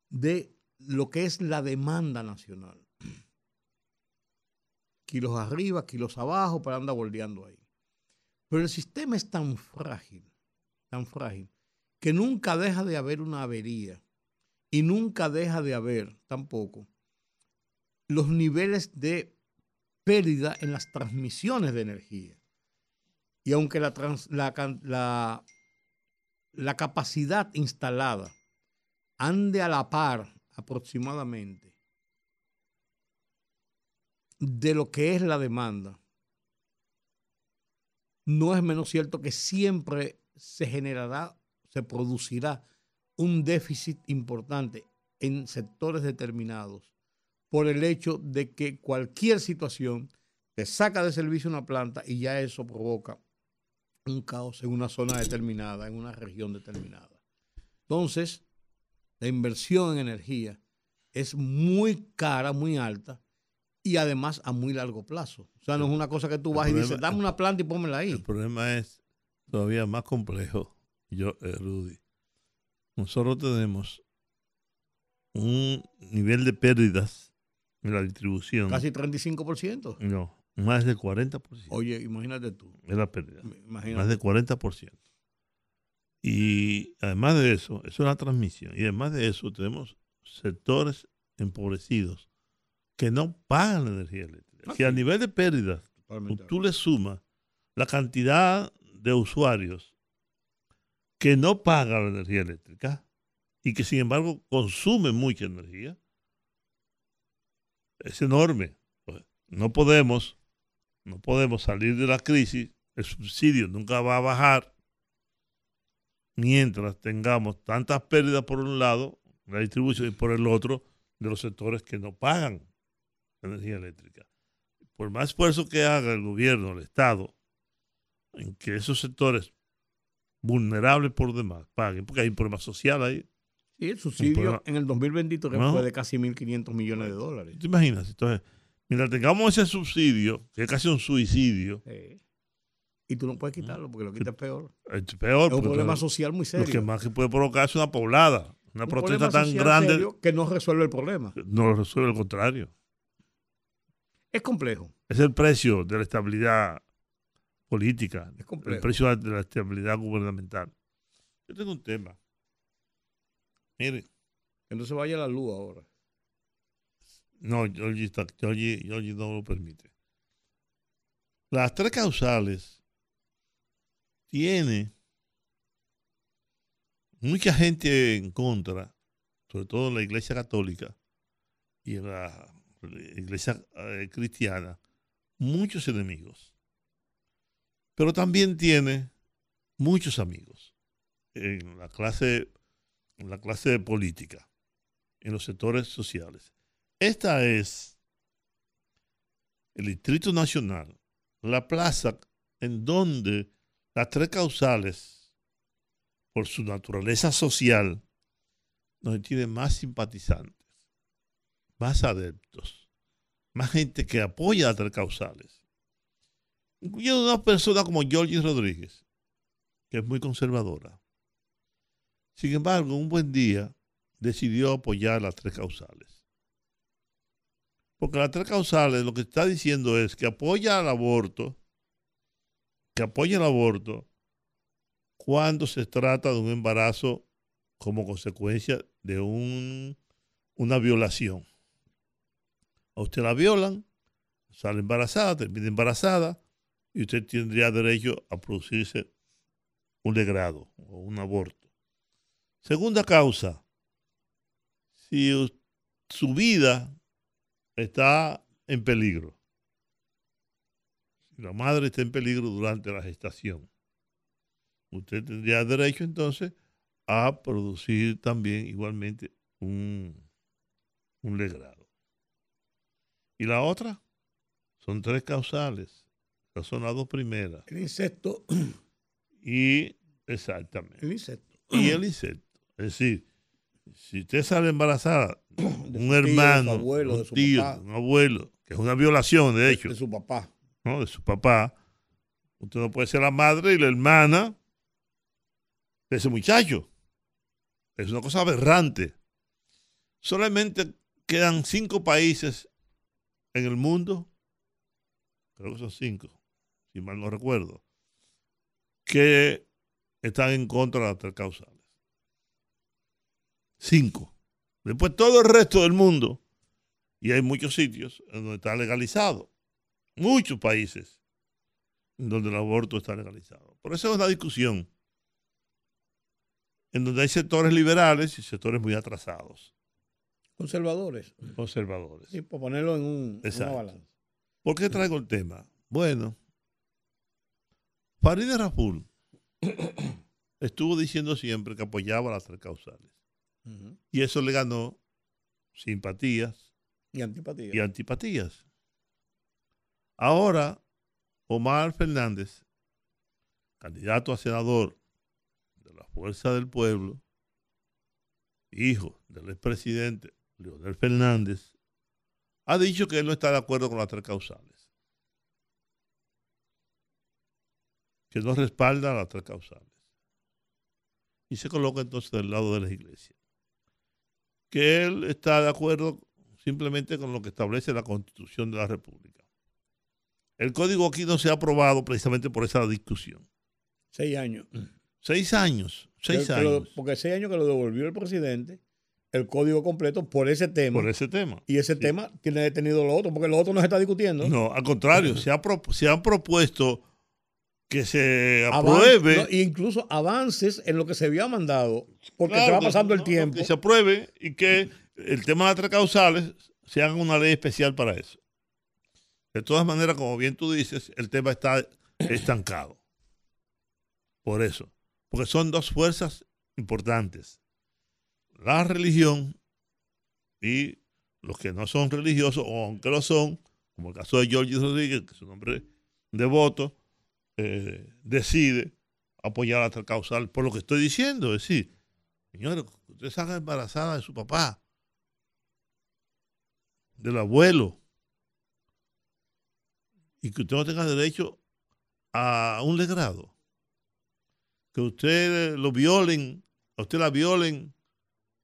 de lo que es la demanda nacional. Kilos arriba, kilos abajo, para andar bordeando ahí. Pero el sistema es tan frágil, tan frágil, que nunca deja de haber una avería y nunca deja de haber tampoco los niveles de pérdida en las transmisiones de energía. Y aunque la, capacidad instalada ande a la par aproximadamente de lo que es la demanda, no es menos cierto que siempre se generará, se producirá un déficit importante en sectores determinados por el hecho de que cualquier situación te saca de servicio una planta y ya eso provoca un caos en una zona determinada, en una región determinada. Entonces, la inversión en energía es muy cara, muy alta y además a muy largo plazo. O sea, no es una cosa que tú El vas y dices, dame una planta y pónmela El ahí. problema es todavía más complejo. Yo, eh, Rudy, nosotros tenemos un nivel de pérdidas en la distribución. Casi 35%. No, más del 40% Oye, imagínate tú. es la pérdida. Imagínate. Más del 40%. Y además de eso, eso es la transmisión. Y además de eso, tenemos sectores empobrecidos que no pagan la energía eléctrica. Ah, Si a nivel de pérdidas tú le sumas la cantidad de usuarios que no pagan la energía eléctrica y que sin embargo consumen mucha energía, es enorme. Pues, No podemos, no podemos salir de la crisis, el subsidio nunca va a bajar mientras tengamos tantas pérdidas por un lado, la distribución y por el otro, de los sectores que no pagan la energía eléctrica por más esfuerzo que haga el gobierno, el Estado, en que esos sectores vulnerables por demás paguen, porque hay un problema social ahí. Sí, el subsidio en el 2023 No. fue de casi 1.500 millones de dólares. ¿Te imaginas? Entonces, mientras tengamos ese subsidio, que es casi un suicidio, Sí. Y tú no puedes quitarlo porque lo quitas peor. es peor. Es un problema lo- social muy Lo serio. que más que puede provocar es una poblada, una Un protesta tan grande, que no resuelve el problema. no lo resuelve al contrario. Es complejo. Es el precio de la estabilidad política, Es complejo. el precio de la estabilidad gubernamental. Yo tengo un tema. Mire, Que no se vaya la luz ahora. no, Georgie, está, Georgie- Georgie no lo permite. Las tres causales tiene mucha gente en contra, sobre todo en la iglesia católica y en la iglesia eh, cristiana, muchos enemigos. Pero también tiene muchos amigos en la clase, en la clase política, en los sectores sociales. Esta es el Distrito Nacional, la plaza en donde las tres causales, por su naturaleza social, nos tienen más simpatizantes, más adeptos, más gente que apoya a las tres causales. Incluyendo una persona como Georgie Rodríguez, que es muy conservadora. Sin embargo, un buen día decidió apoyar las tres causales. Porque las tres causales lo que está diciendo es que apoya al aborto, que apoya el aborto cuando se trata de un embarazo como consecuencia de un, una violación. A usted la violan, sale embarazada, termina embarazada, y usted tendría derecho a producirse un legrado o un aborto. Segunda causa, si su vida está en peligro, si la madre está en peligro durante la gestación, usted tendría derecho entonces a producir también igualmente un, un legrado. Y la otra son tres causales. Esas son las dos primeras. El insecto. Y exactamente. El insecto. Y el insecto. Es decir, si usted sale embarazada, De un hermano, abuelo, un de su tío, papá. un abuelo, que es una violación, de hecho, De su papá. ¿no? de su papá, usted no puede ser la madre y la hermana de ese muchacho. Es una cosa aberrante. Solamente quedan cinco países en el mundo, creo que son cinco, si mal no recuerdo, que están en contra de las tres causales. Cinco. Después todo el resto del mundo, y hay muchos sitios en donde está legalizado, muchos países en donde el aborto está legalizado. Por eso es una discusión en donde hay sectores liberales y sectores muy atrasados, Conservadores. conservadores. Sí, por ponerlo en, un, una Exacto. balanza. ¿Por qué traigo el tema? Bueno, Farideh Raful estuvo diciendo siempre que apoyaba las tres causales. Y eso le ganó simpatías Y antipatía. y antipatías. Ahora, Omar Fernández, candidato a senador de la Fuerza del Pueblo, hijo del expresidente Leonel Fernández, ha dicho que él no está de acuerdo con las tres causales. Que no respalda las tres causales. Y se coloca entonces del lado de la iglesia. Que él está de acuerdo simplemente con lo que establece la Constitución de la República. El código aquí no se ha aprobado precisamente por esa discusión. Seis años. Seis años, seis años porque seis años que lo devolvió el presidente, el código completo por ese tema. por ese tema. y ese tema tiene detenido lo otro, porque lo otro no se está discutiendo. No, al contrario, se, ha pro- se han propuesto que se apruebe. no, incluso avances en lo que se había mandado, porque Claro, se va pasando el tiempo. Que se apruebe y que el tema de las tres causales se haga una ley especial para eso. De todas maneras, como bien tú dices, el tema está estancado. Por eso. Porque son dos fuerzas importantes. La religión y los que no son religiosos, o aunque lo son, como el caso de George Rodríguez, que es un hombre devoto, eh, decide apoyar a la causal por lo que estoy diciendo. Es decir, señores, usted salga embarazada de su papá, del abuelo, y que usted no tenga derecho a un legrado. Que usted lo violen, a usted la violen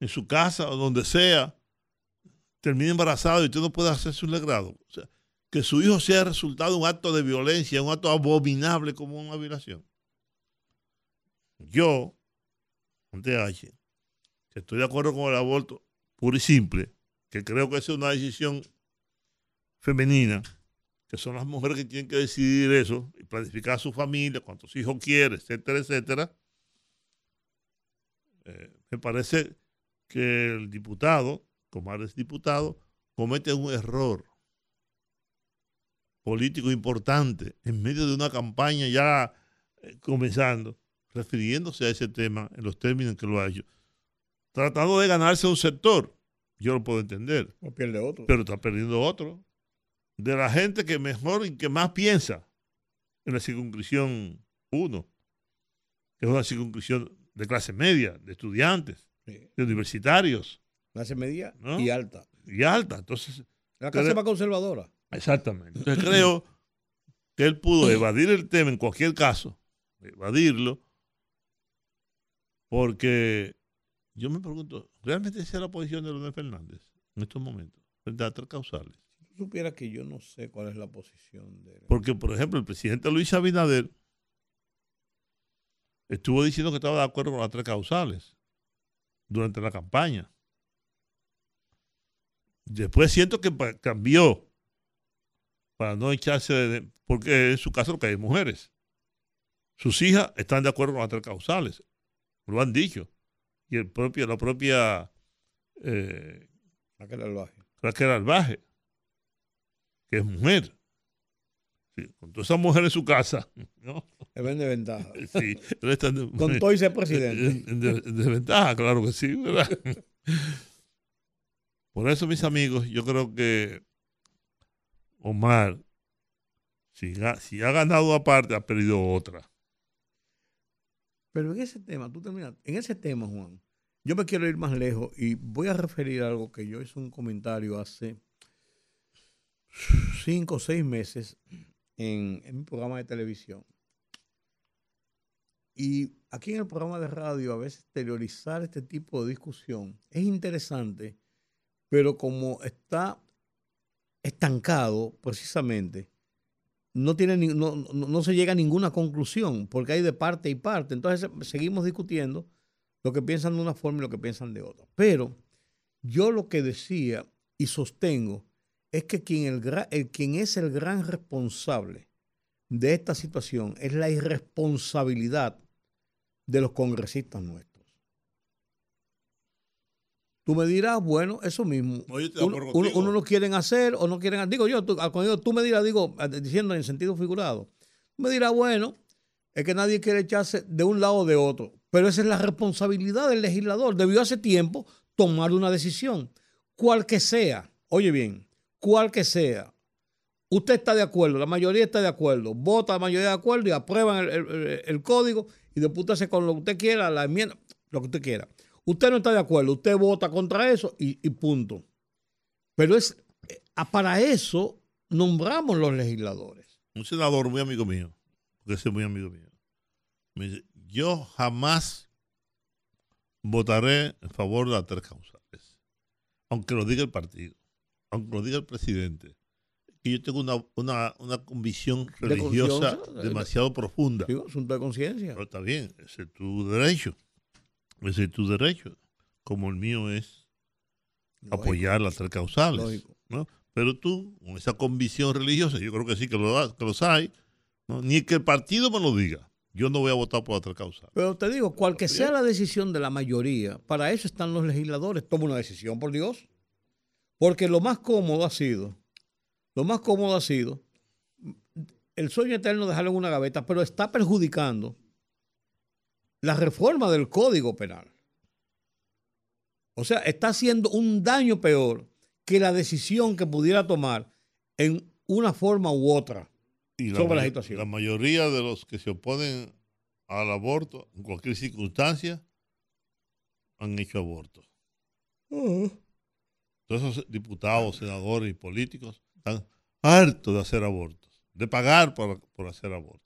en su casa o donde sea, termine embarazado y usted no puede hacer su legrado. Que su hijo sea resultado de un acto de violencia, un acto abominable como una violación. Yo, TH, que estoy de acuerdo con el aborto puro y simple, que creo que es una decisión femenina, que son las mujeres que tienen que decidir eso y planificar su familia, cuántos hijos quiere, etcétera, etcétera. Eh, me parece que el diputado, como es diputado, comete un error político importante en medio de una campaña ya eh, comenzando, refiriéndose a ese tema en los términos en que lo ha hecho, tratando de ganarse un sector. Yo lo puedo entender. O pierde otro. Pero está perdiendo otro. De la gente que mejor y que más piensa en la circunscripción 1, que es una circunscripción de clase media, de estudiantes, Sí. de universitarios Clase media ¿No? y alta. y alta. Entonces, La clase más conservadora. Exactamente. Entonces creo que él pudo evadir el tema en cualquier caso, evadirlo, porque yo me pregunto, ¿realmente esa es la posición de Leonel Fernández en estos momentos? Frente a tres causales. Si tú supieras que yo no sé cuál es la posición de. Porque, por ejemplo, el presidente Luis Abinader estuvo diciendo que estaba de acuerdo con las tres causales durante la campaña. Después siento que cambió para no echarse de... Porque en su caso lo que hay es mujeres. Sus hijas están de acuerdo con las tres causales. Lo han dicho. Y el propio, la propia eh, Aquel salvaje. Raquel Albaje, que es mujer. Sí, con todas esas mujeres en su casa, ¿no? Él vende ventaja. Sí, él está en- Con todo y ser presidente. en, en de- en desventaja, claro que sí, ¿verdad? Por eso, mis amigos, yo creo que Omar, si, si ha ganado una parte, ha perdido otra. Pero en ese tema, tú terminas, en ese tema, Juan, yo me quiero ir más lejos y voy a referir a algo que yo hice un comentario hace cinco o seis meses en, en mi programa de televisión. Y aquí en el programa de radio, a veces exteriorizar este tipo de discusión es interesante, pero como está estancado precisamente, no, tiene no, no- no se llega a ninguna conclusión, porque hay de parte y parte. Entonces seguimos discutiendo lo que piensan de una forma y lo que piensan de otra. Pero yo lo que decía y sostengo es que quien, el, el- quien es el gran responsable de esta situación es la irresponsabilidad de los congresistas nuestros. Tú me dirás, bueno, eso mismo. No, Uno, uno- uno lo quieren hacer o no quieren hacer. Digo yo, tú, cuando digo, tú me dirás, digo, eh, diciendo en sentido figurado, tú me dirás, bueno, es que nadie quiere echarse de un lado o de otro. Pero esa es la responsabilidad del legislador. Debió hace tiempo tomar una decisión, cual que sea. Oye bien, cual que sea. Usted está de acuerdo, la mayoría está de acuerdo, vota la mayoría de acuerdo y aprueban el, el- el- código y hace con lo que usted quiera, la enmienda, lo que usted quiera. Usted no está de acuerdo, usted vota contra eso y, punto. Pero es eh, para eso nombramos los legisladores. Un senador muy amigo mío, porque es muy amigo mío, me dice, yo jamás votaré en favor de las tres causales, aunque lo diga el partido, aunque lo diga el presidente, que yo tengo una, una, una convicción religiosa de- demasiado profunda. Digo, asunto de conciencia. Pero está bien, ese es tu derecho, ese es tu derecho, como el mío es Lógico, apoyar las tres causales. lógico. ¿no? Pero tú, con esa convicción religiosa, yo creo que sí que, lo, que los hay, ¿no? ni que el partido me lo diga. Yo no voy a votar por la tres causales. Pero te digo, cual que sea la decisión de la mayoría, para eso están los legisladores. Toma una decisión, por Dios. Porque lo más cómodo ha sido, lo más cómodo ha sido el sueño eterno dejarlo en una gaveta, pero está perjudicando la reforma del Código Penal. O sea, está haciendo un daño peor que la decisión que pudiera tomar en una forma u otra. Y sobre la situación. La mayoría de los que se oponen al aborto, en cualquier circunstancia, han hecho aborto. Todos esos diputados, senadores y políticos están hartos de hacer abortos, de pagar por, por hacer abortos.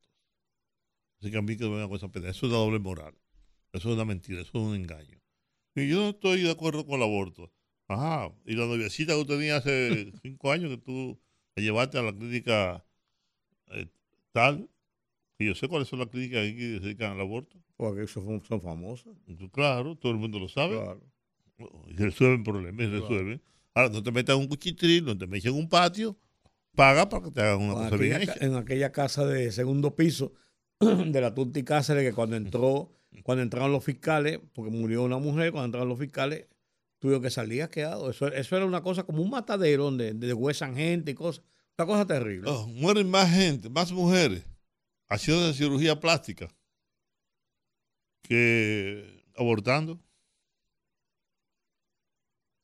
Así que a mí que me da cosa pena. Eso es una doble moral. Eso es una mentira, eso es un engaño. Y yo no estoy de acuerdo con el aborto. Ajá. Y la noviecita que tú tenías hace cinco años que tú la llevaste a la clínica eh, tal, que yo sé cuáles son las clínicas que se dedican al aborto. Porque son, son famosas. Claro, todo el mundo lo sabe. Claro. Y resuelven problemas, y resuelven. Ahora, no te metas en un cuchitril, no te metas en un patio, paga para que te hagan una cosa bien hecha. en aquella casa de segundo piso de la Turti Cáceres, que cuando entró, cuando entraron los fiscales, porque murió una mujer, cuando entraron los fiscales, tuvo que salir asqueado. Eso, eso era una cosa como un matadero donde deshuesan gente y cosas. Una cosa terrible. Oh, mueren más gente, más mujeres haciendo cirugía plástica que abortando.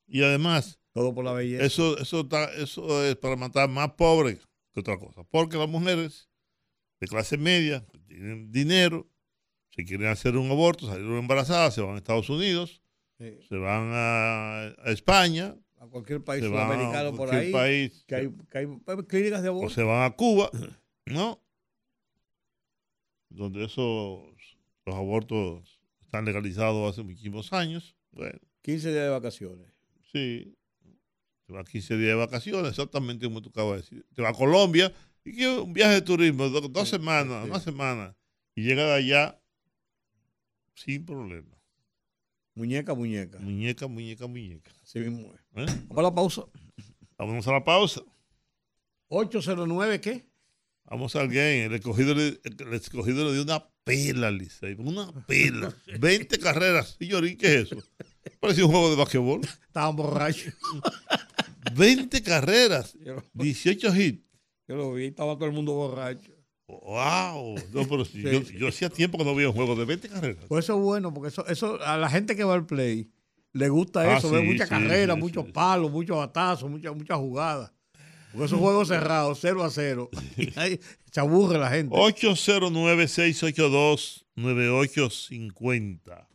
Y además, Todo por la belleza. eso, eso, está- eso es para matar más pobres que otra cosa. Porque las mujeres de clase media, que tienen dinero, si quieren hacer un aborto, salir embarazadas, se van a Estados Unidos, Sí. se van a, a España, a cualquier país se van a sudamericano por cualquier ahí, país, que hay, que hay pues, clínicas de o aborto. se van a Cuba, ¿no? Donde esos los abortos están legalizados hace muchísimos años. Bueno, 15 días de vacaciones. Sí. Te va 15 días de vacaciones, exactamente como tú acabas de decir. Te va a Colombia y que un viaje de turismo, do- dos, Sí, semanas, sí. una semana. Y llega de allá sin problema. Muñeca, muñeca. Muñeca, muñeca, muñeca. Así mismo. ¿eh? Vamos a la pausa. Vamos a la pausa. 809, ¿qué? Vamos al game. El escogido, le, el escogido le dio una pela, Licey. Una pela. 20 carreras. Señorín, ¿qué es eso? Parecía un juego de basquetbol. Estaban borrachos. 20 carreras. Yo, lo- 18 hits. yo lo vi, estaba todo el mundo borracho. ¡Wow! No, pero Sí. yo, yo hacía tiempo que no veía un juego de 20 carreras. Pues eso es bueno, porque eso, eso a la gente que va al play le gusta Ah, eso, sí, ver muchas sí, carreras, sí, muchos sí. palos, muchos batazos, muchas, muchas jugadas. Porque esos juegos cerrados, 0 a 0. Y ahí se aburre la gente. 809-682-9850.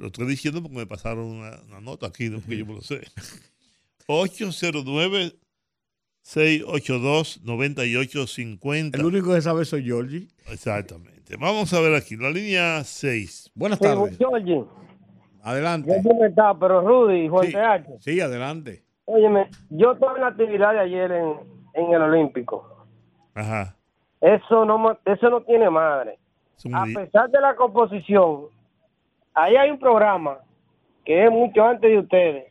Lo estoy diciendo porque me pasaron una, una nota aquí, no porque yo me lo sé. 809-682-9850. El único que sabe soy Georgie. Exactamente. Vamos a ver aquí, la línea 6. Buenas Sí, tardes. Georgie, Adelante. yo está, pero Rudy y Juan Sí. TH. Sí, adelante. Óyeme, yo estaba en la actividad de ayer en, en el Olímpico. Ajá. Eso no, eso no tiene madre. A pesar de la composición, ahí hay un programa que es mucho antes de ustedes,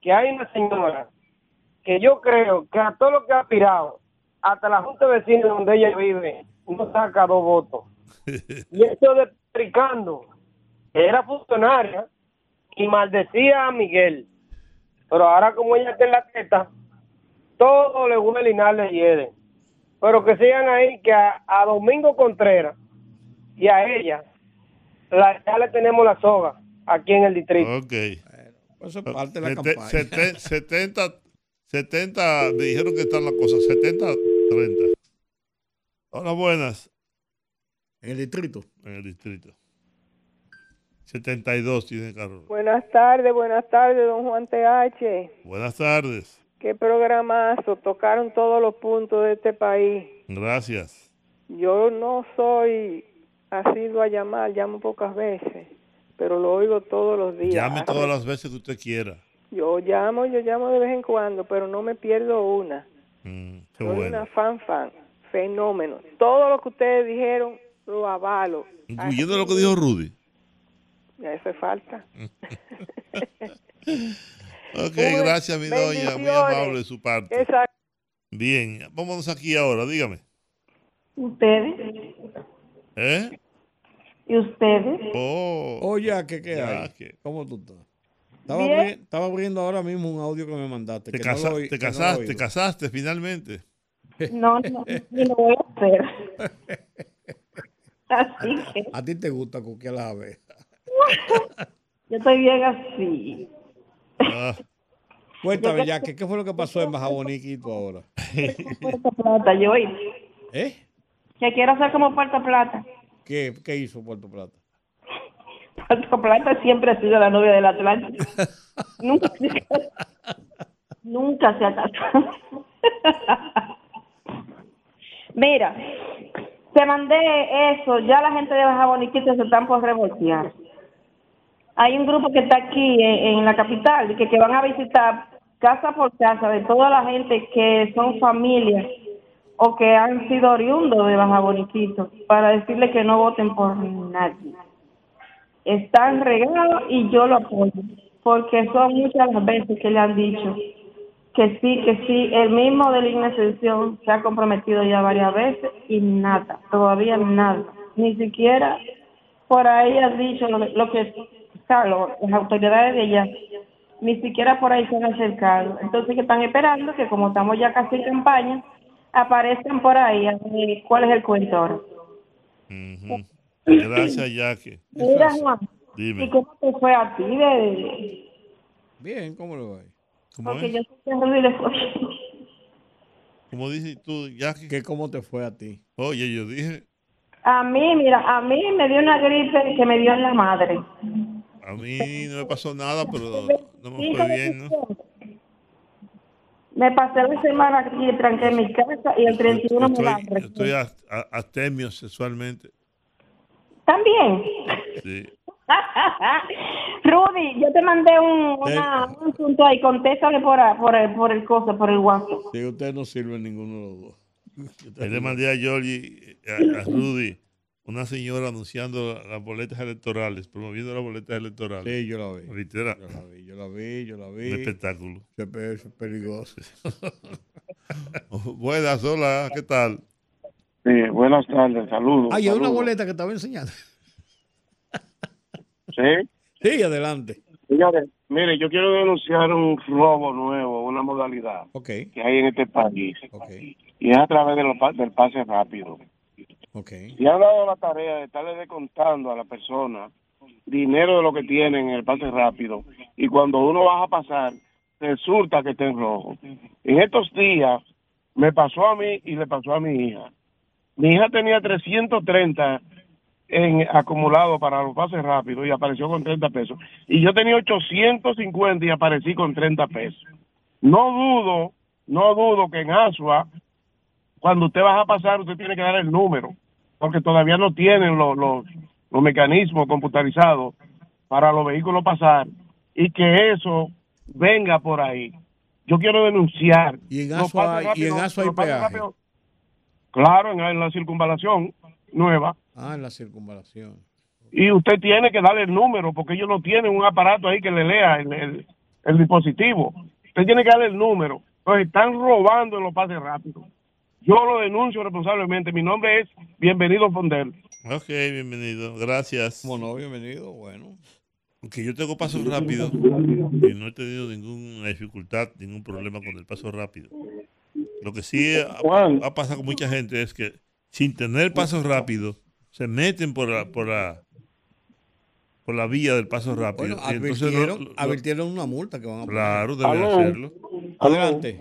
que hay una señora que yo creo que a todo lo que ha aspirado, hasta la Junta de Vecinos donde ella vive, no saca dos votos. Y esto de Ricardo, era funcionaria y maldecía a Miguel. Pero ahora como ella está en la teta, todo le huele y nada le hiede. Pero que sigan ahí que a, a Domingo Contreras y a ella la, ya le tenemos la soga aquí en el distrito. Ok. Pues eso es parte de la Sete- campaña. sete- 70, 70, me dijeron que están las cosas, 70, 30. Hola, buenas, En el distrito. en el distrito. 72 tiene Carlos. Buenas tardes, buenas tardes, don Juan TH. Buenas tardes, Qué programazo, tocaron todos los puntos de este país. gracias. Yo no soy asiduo a llamar, llamo pocas veces, pero lo oigo todos los días. Llame todas las veces que usted quiera. Yo llamo, yo llamo de vez en cuando, pero no me pierdo una. Mm, qué Soy bueno. una fan fan, fenómeno. Todo lo que ustedes dijeron lo avalo. Incluyendo lo que dijo Rudy. Ya eso es falta. Ok, gracias, mi doña. Muy amable de su parte. Esa Bien, vámonos aquí ahora, dígame. ¿Ustedes? ¿Eh? ¿Y ustedes? Oh, Oye, ¿qué, qué Ya, hay? que- ¿Cómo tú estás? Estaba, Bien. abri- estaba abriendo ahora mismo un audio que me mandaste. te, que no casa- lo oí- te que no lo casaste, te casaste finalmente. No, no, ni lo voy a hacer. Así que A ti te gusta cuquear las abejas. yo estoy bien así. Ah, Cuéntame ya, ¿qué, ¿qué fue lo que pasó en ahora? Plata, yo oí. ¿Eh? Que quiero ser como Puerto Plata. ¿Qué, qué hizo Puerto Plata? Puerto Plata siempre ha sido la novia del Atlántico. nunca, nunca se ha casado. Mira, te mandé eso, ya la gente de Baja Boniquito se están por revoltear. Hay un grupo que está aquí en, en la capital que, que van a visitar casa por casa de toda la gente que son familias o que han sido oriundos de Baja Boniquito para decirle que no voten por nadie. Están regados y yo lo apoyo, porque son muchas las veces que le han dicho que sí, que sí, el mismo de Ascensión se ha comprometido ya varias veces y nada, todavía nada, ni siquiera por ahí ha dicho lo, que, o las autoridades de ella, ni siquiera por ahí se han acercado. Entonces que están esperando que como estamos ya casi en campaña, aparezcan por ahí a ver cuál es el cuento ahora. Gracias, Jackie. Mira, Juan, ¿y cómo te fue a ti? De, Bien, ¿cómo le va? ¿Cómo porque es? yo a Rudy le fue. ¿Cómo dices tú, Jackie? ¿Qué cómo te fue a ti? Oye, yo dije, A mí, mira, a mí me dio una gripe que me dio en la madre. a mí no me pasó nada, pero no me fue bien, ¿no? Me pasé la semana aquí, tranqué en mi casa y el 31 me la Estoy, estoy a- a- astemio sexualmente. También. Sí. Rudy, yo te mandé un, una- un asunto ahí, contéstame por, a- por, el, por el coso, por el WhatsApp. Sí, usted no sirve ninguno de los dos. Ahí le mandé a Georgie, a, a Rudy, una señora anunciando la- las boletas electorales, promoviendo las boletas electorales. Sí, yo la vi. Literal. Yo la vi, yo la vi, yo la vi. Un espectáculo. Es peligroso. Buenas, hola, ¿qué tal? Sí, buenas tardes, saludos. Ay, hay una boleta que estaba enseñando. Sí. Sí, adelante. Señores, mire, yo quiero denunciar un robo nuevo, una modalidad Ok, que hay en este país. ok, Y es a través de los del pase rápido. Ok. Y han dado la tarea de estarle descontando a la persona dinero de lo que tienen en el pase rápido. Y cuando uno va a pasar, resulta que está en rojo. En estos días me pasó a mí y le pasó a mi hija. Mi hija tenía 330 en acumulado para los pases rápidos y apareció con 30 pesos. Y yo tenía 850 y aparecí con 30 pesos. No dudo, no dudo que en Asua, cuando usted va a pasar, usted tiene que dar el número, porque todavía no tienen los, los, los mecanismos computarizados para los vehículos pasar y que eso venga por ahí. Yo quiero denunciar. Y en pases hay- y en hay peaje. Claro, en, en la circunvalación nueva. Ah, en la circunvalación. Y usted tiene que darle el número, porque ellos no tienen un aparato ahí que le lea el, el- el dispositivo. Usted tiene que darle el número. Entonces están robando en los pases rápidos. Yo lo denuncio responsablemente. Mi nombre es Bienvenido Fondel. Ok, bienvenido, gracias. Bueno, bienvenido, bueno. Aunque yo tengo pasos rápidos y no he tenido ninguna dificultad, ningún problema con el paso rápido. Lo que sí ha, ha pasado con mucha gente es que sin tener pasos rápidos se meten por la, por la, por la vía del paso rápido. Bueno, y entonces advirtieron, no- no- advirtieron una multa que van a poner. Claro, deben hacerlo. Adelante.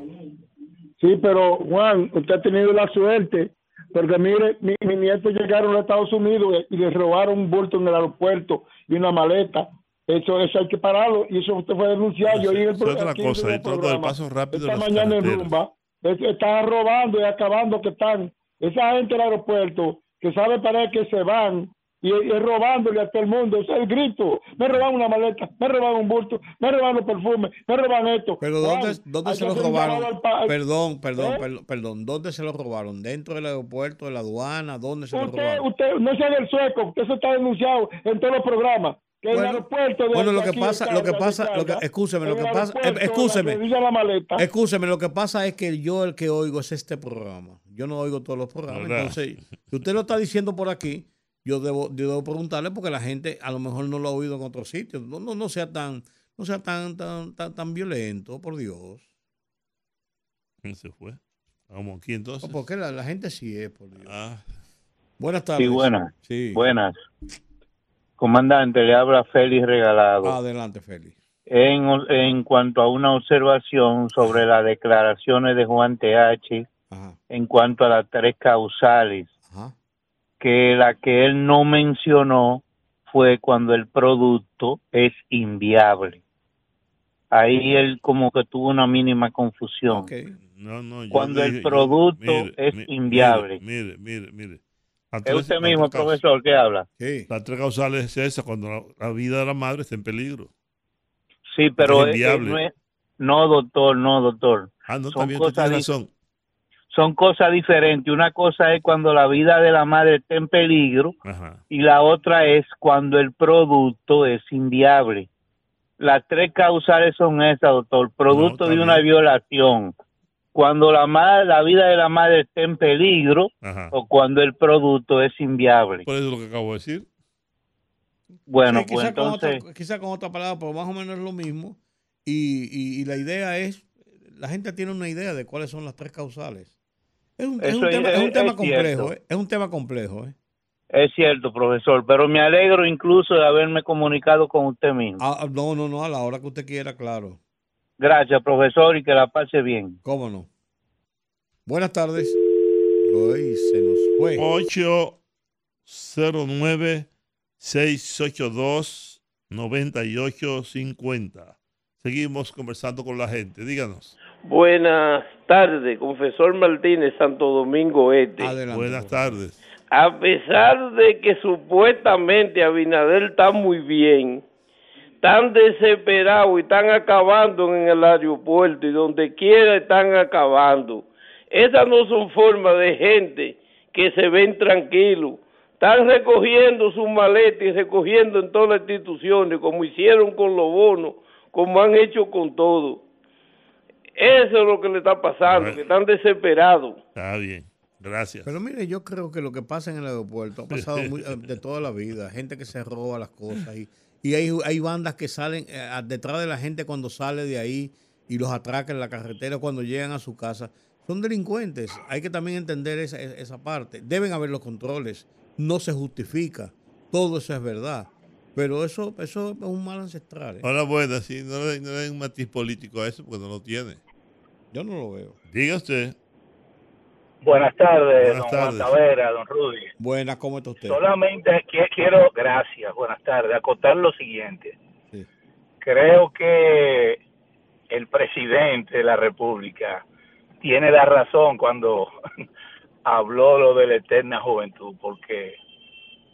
Sí, pero Juan, usted ha tenido la suerte, porque mire, mi, mi nieto llegaron a Estados Unidos y le robaron un bulto en el aeropuerto y una maleta. Eso, eso hay que pararlo y eso usted fue denunciado. Yo Eso es otra cosa, y todo el paso rápido Esta mañana en. Rumba, es- están robando y acabando que están. Esa gente del aeropuerto que sabe para qué se van y, y robándole a todo el mundo. Ese es el grito. Me roban una maleta, me roban un bulto, me roban los perfumes, me roban esto. Pero ¿dónde, dónde se que lo hacer un robaron? Perdón, perdón, ¿Eh? perdón, perdón. ¿Dónde se lo robaron? ¿Dentro del aeropuerto, de la aduana? ¿Dónde se lo Usted, robaron? usted, no sea del sueco, porque eso está denunciado en todos los programas. Que el Bueno, aeropuerto de Bueno, lo que pasa, lo que pasa, lo que, escúcheme, lo que el pasa, eh, escúcheme, escúcheme, lo que pasa es que yo el que oigo es este programa. Yo no oigo todos los programas. ¿Verdad? Entonces, si usted lo está diciendo por aquí, yo debo, yo debo preguntarle porque la gente a lo mejor no lo ha oído en otros sitios. No, no, no sea tan, no sea tan, tan, tan, tan violento, por Dios. ¿Quién se fue? Vamos aquí entonces. Porque la, la gente sí es, por Dios. Ah, Buenas tardes. Sí, buenas. Sí. Buenas. Comandante, le habla Félix Regalado. Adelante, Félix. En, en cuanto a una observación sobre las declaraciones de Juan TH, en cuanto a las tres causales, que la que él no mencionó fue cuando el producto es inviable. Ahí él como que tuvo una mínima confusión. no, no, yo Cuando el yo- producto mire, es inviable. Mire, mire, mire. Es usted mismo, profesor, que habla. Las tres causales es esa, cuando la, la vida de la madre está en peligro. Sí, pero Es no, es- no, doctor, no, doctor. Ah, no, Son también usted cosas tiene razón. Son cosas diferentes. Una cosa es cuando la vida de la madre está en peligro Ajá. y la otra es cuando el producto es inviable. Las tres causales son esas, doctor. Producto de una violación. Cuando la, madre, la vida de la madre está en peligro Ajá. o cuando el producto es inviable. Por eso es lo que acabo de decir. Bueno, Sí, pues quizá, con entonces... otra, quizá con otra palabra, pero más o menos es lo mismo. Y, y- y la idea es, la gente tiene una idea de cuáles son las tres causales. Es un, es tema, es un es- tema es complejo. ¿eh? es un tema complejo. ¿eh? Es cierto, profesor, pero me alegro incluso de haberme comunicado con usted mismo. Ah, no, no, no, a la hora que usted quiera, claro. Gracias, profesor, y que la pase bien. ¿Cómo no? Buenas tardes. Ay, se nos fue. 809-682-9850. Seguimos conversando con la gente. Díganos. Buenas tardes, confesor Martínez, Santo Domingo Este. Buenas tardes. A pesar de que supuestamente Abinader está muy bien, tan desesperado y están acabando en el aeropuerto y donde quiera están acabando. Esas no son formas de gente que se ven tranquilos. Están recogiendo sus maletas y recogiendo en todas las instituciones, como hicieron con los bonos, como han hecho con todo. Eso es lo que le está pasando, que están desesperados. Está bien. Gracias. Pero mire, yo creo que lo que pasa en el aeropuerto ha pasado muy- eh, de toda la vida. Gente que se roba las cosas. Y, y hay, hay bandas que salen eh, detrás de la gente cuando sale de ahí y los atracan en la carretera cuando llegan a su casa. Son delincuentes. Hay que también entender esa, esa parte. Deben haber los controles. No se justifica. Todo eso es verdad. Pero eso, eso es un mal ancestral. ¿eh? Hola, buenas. Sí, no le, no le den un matiz político a eso porque no lo tiene. Yo no lo veo. Diga usted. Buenas tardes, Buenas don tardes. Juan Tavera, don Rudy. Buenas, ¿cómo está usted? Solamente qui- quiero, gracias, buenas tardes, acotar lo siguiente. Creo que el presidente de la República tiene la razón cuando habló lo de la eterna juventud, porque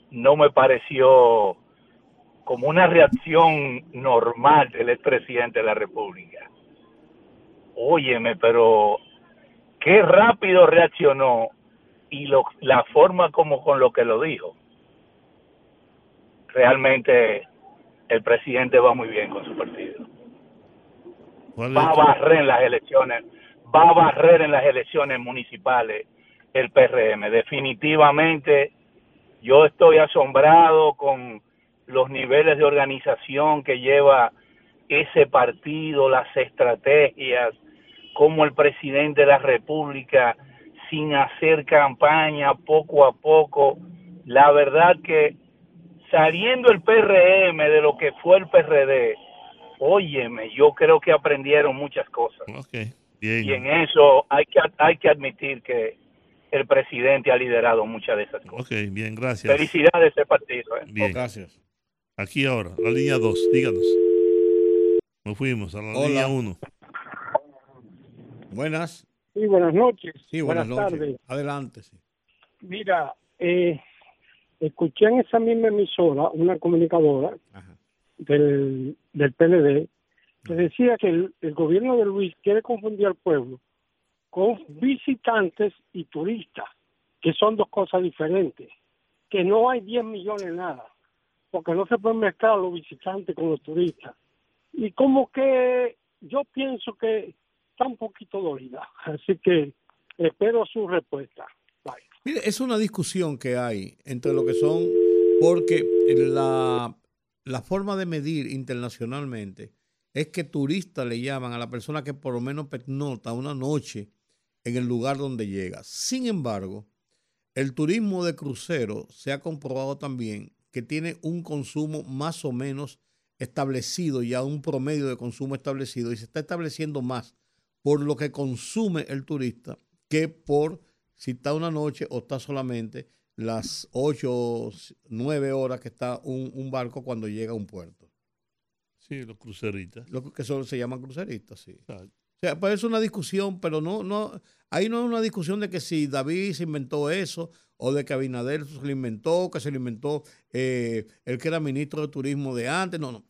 no me pareció como una reacción normal del expresidente de la República. Óyeme, pero qué rápido reaccionó y lo, la forma como con lo que lo dijo. Realmente el presidente va muy bien con su partido. Va a barrer en las elecciones, va a barrer en las elecciones municipales el PRM. Definitivamente yo estoy asombrado con los niveles de organización que lleva ese partido, las estrategias, como el presidente de la República, sin hacer campaña, poco a poco, la verdad que saliendo el PRM de lo que fue el PRD, óyeme, yo creo que aprendieron muchas cosas. Y en eso hay que, hay que admitir que el presidente ha liderado muchas de esas cosas. Ok, bien, gracias. Felicidades a ese partido. ¿eh? Bien. Gracias. Aquí ahora, la línea 2, díganos. Nos fuimos a la Hola. línea 1. Buenas. Sí, buenas noches. Sí, buenas, noches. tardes. Adelante. sí. Mira, eh, escuché en esa misma emisora una comunicadora del, del PLD que decía que el, el gobierno de Luis quiere confundir al pueblo con visitantes y turistas, que son dos cosas diferentes, que no hay 10 millones nada, porque no se pueden mezclar los visitantes con los turistas. Y como que yo pienso que está un poquito dolida, así que espero su respuesta. Mire, es una discusión que hay entre lo que son, porque la, la forma de medir internacionalmente es que turista le llaman a la persona que por lo menos pernocta una noche en el lugar donde llega. Sin embargo, el turismo de crucero se ha comprobado también que tiene un consumo más o menos establecido, ya un promedio de consumo establecido, y se está estableciendo más por lo que consume el turista que por si está una noche o está solamente las 8, 9 horas que está un, un barco cuando llega a un puerto. Sí, los cruceritas. Lo que solo se llaman cruceristas, sí. O sea, pues es una discusión, pero no, no, ahí no es una discusión de que si David se inventó eso o de que Abinader se lo inventó, que se lo inventó eh, el que era ministro de turismo de antes. No, no.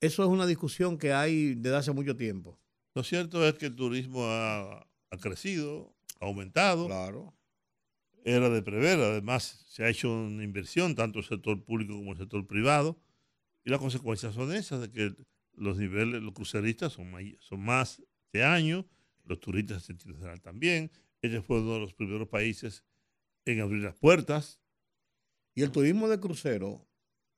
Eso es una discusión que hay desde hace mucho tiempo. Lo cierto es que el turismo ha, ha crecido, ha aumentado. Claro. Era de prever, además se ha hecho una inversión, tanto el sector público como el sector privado, y las consecuencias son esas, de que los niveles, los cruceristas son, may- son más este año, los turistas general también. Este fue uno de los primeros países en abrir las puertas. Y el turismo de crucero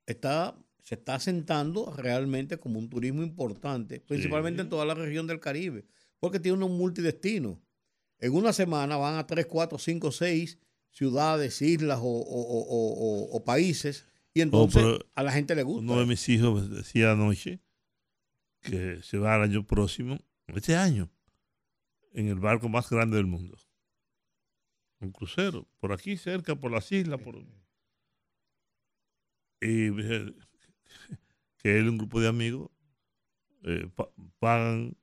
está, se está asentando realmente como un turismo importante, principalmente en toda la región del Caribe, porque tiene un multidestino. En una semana van a 3, 4, 5, 6 ciudades, islas o, o- o- o- o- o países, y entonces pero a la gente le gusta. Uno de mis hijos me decía anoche que se va el año próximo, este año, en el barco más grande del mundo. Un crucero, por aquí cerca, por las islas. Por... Y dije que él y un grupo de amigos eh, pa- pagan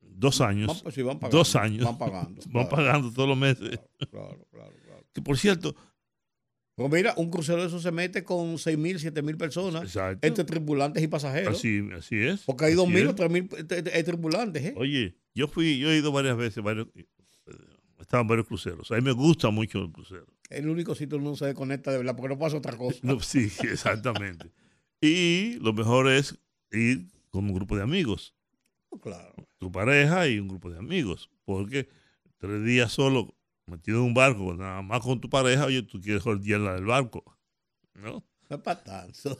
dos años. Van- sí, van pagando, dos años. van pagando, van claro. pagando todos los meses. Claro, claro, claro. Que por cierto, Pues mira, un crucero de eso se mete con 6 mil, 7 mil personas, Exacto. entre tripulantes y pasajeros. así, así es. Porque hay así 2 mil es. o 3 mil tripulantes. ¿eh? Oye, yo fui, yo he ido varias veces, varios, eh, estaban varios cruceros. A mí me gusta mucho el crucero. El único sitio donde uno se desconecta de verdad, porque no pasa otra cosa. No, sí, exactamente. Y lo mejor es ir con un grupo de amigos. Claro. Tu pareja y un grupo de amigos. Porque tres días solo metido en un barco, nada más con tu pareja, oye, tú quieres la del barco. ¿No? No es para tanto.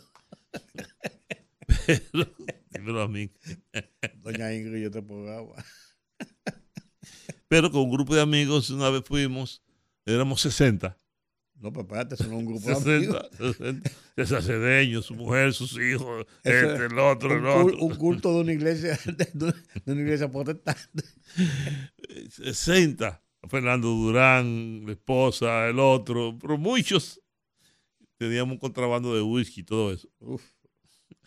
Pero, dímelo a mí. Doña Ingrid, yo te pongo agua. Pero con un grupo de amigos, una vez fuimos, éramos 60. No, pero espérate, es un grupo de 60, amigos. 60, César Cedeño, su mujer, sus hijos, Eso este, es el otro, un, el otro. un culto de una iglesia, de una, de iglesia protestante. 60. Fernando Durán, la esposa, el otro, pero muchos. Teníamos un contrabando de whisky y todo eso. Uf.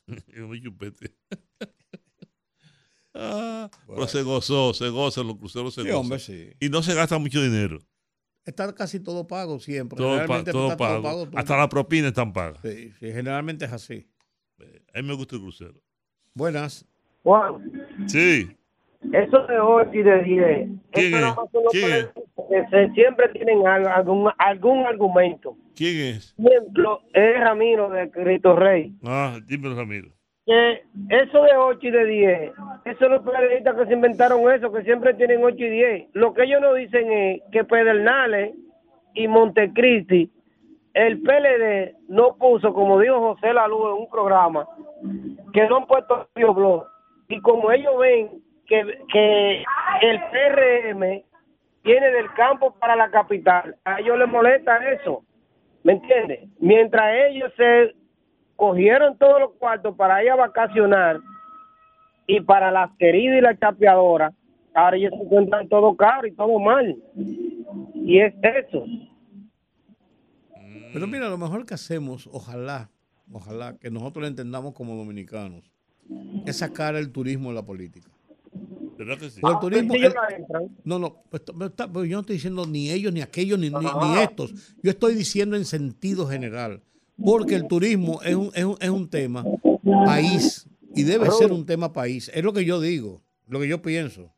y un chupete. Ah, Pero se gozó, se goza, los cruceros se Sí, gozan. hombre, sí. Y no se gasta mucho dinero. Está casi todo pago siempre. Todo, pa- Generalmente todo está pago. todo pago. todo. Hasta la propina están pagas. Sí, sí, generalmente es así. A mí me gusta el crucero. Buenas. Juan, Sí. eso de 8 y de 10. ¿Quién eso es? más ¿Quién es? se- siempre tienen al- algún, algún argumento. ¿Quién es? Ejemplo, es Ramiro de Cristo Rey. Ah, dímelo, Ramiro. Que eso de 8 y de 10, esos son los periodistas que se inventaron eso, que siempre tienen 8 y 10. Lo que ellos no dicen es que Pedernales y Montecristi, el PLD no puso, como dijo José Lalú en un programa, que no han puesto blog. Y como ellos ven que, que el PRM viene del campo para la capital, a ellos les molesta eso. ¿Me entiendes? Mientras ellos se cogieron todos los cuartos para ir a vacacionar y para las queridas y las chapeadoras, ahora ellos se encuentran todo caro y todo mal. Y es eso. Pero mira, lo mejor que hacemos, ojalá, ojalá que nosotros lo entendamos como dominicanos, es sacar el turismo de la política. ¿Verdad que sí? Porque el turismo, Sí, ellos el- la entran. no, no, pues, pues, está- pues, yo no estoy diciendo ni ellos, ni aquellos, ni, ni- ni estos. Yo estoy diciendo en sentido general. Porque el turismo es un, es un, es un tema país y debe ser un tema país. Es lo que yo digo, lo que yo pienso.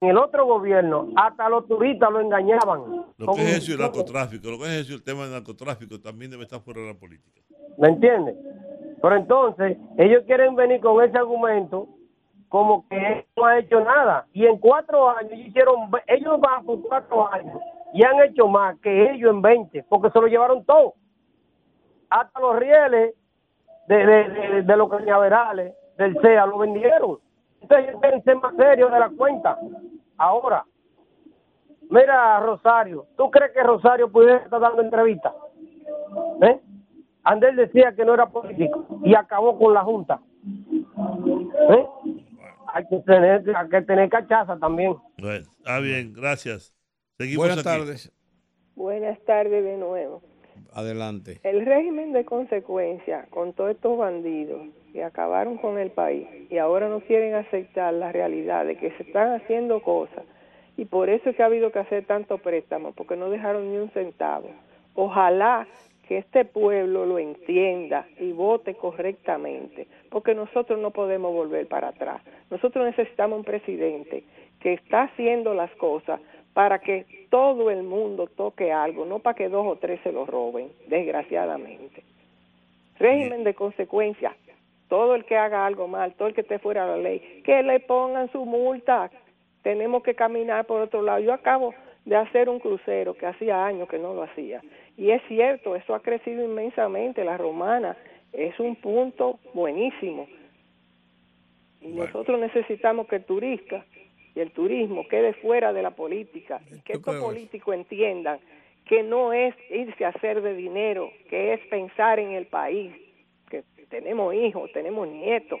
En el otro gobierno, hasta los turistas lo engañaban. Lo que es eso y el narcotráfico, lo que es eso y el tema del narcotráfico también debe estar fuera de la política. ¿Me entiendes? Pero entonces, ellos quieren venir con ese argumento como que no ha hecho nada. Y en cuatro años ellos hicieron, ellos van por cuatro años y han hecho más que ellos en 20, porque se lo llevaron todo. Hasta los rieles de, de, de, de los cañaverales del CEA lo vendieron. Entonces ser más serios de la cuenta. Ahora, mira Rosario, ¿tú crees que Rosario pudiera estar dando entrevistas? ¿Eh? Andel decía que no era político y acabó con la Junta. ¿Eh? Hay que tener, hay que tener cachaza también. Bueno, ah, bien, gracias. Seguimos Buenas aquí. tardes. Buenas tardes de nuevo. Adelante. El régimen de consecuencia con todos estos bandidos que acabaron con el país y ahora no quieren aceptar la realidad de que se están haciendo cosas y por eso es que ha habido que hacer tanto préstamo porque no dejaron ni un centavo. Ojalá que este pueblo lo entienda y vote correctamente, porque nosotros no podemos volver para atrás. Nosotros necesitamos un presidente que está haciendo las cosas para que todo el mundo toque algo, no para que dos o tres se lo roben, desgraciadamente. Régimen de consecuencia todo el que haga algo mal, todo el que esté fuera de la ley, que le pongan su multa. Tenemos que caminar por otro lado. Yo acabo de hacer un crucero que hacía años que no lo hacía. Y es cierto, eso ha crecido inmensamente. La romana es un punto buenísimo. Y nosotros necesitamos que el turista y el turismo quede fuera de la política y que estos políticos entiendan que no es irse a hacer de dinero, que es pensar en el país, que tenemos hijos, tenemos nietos.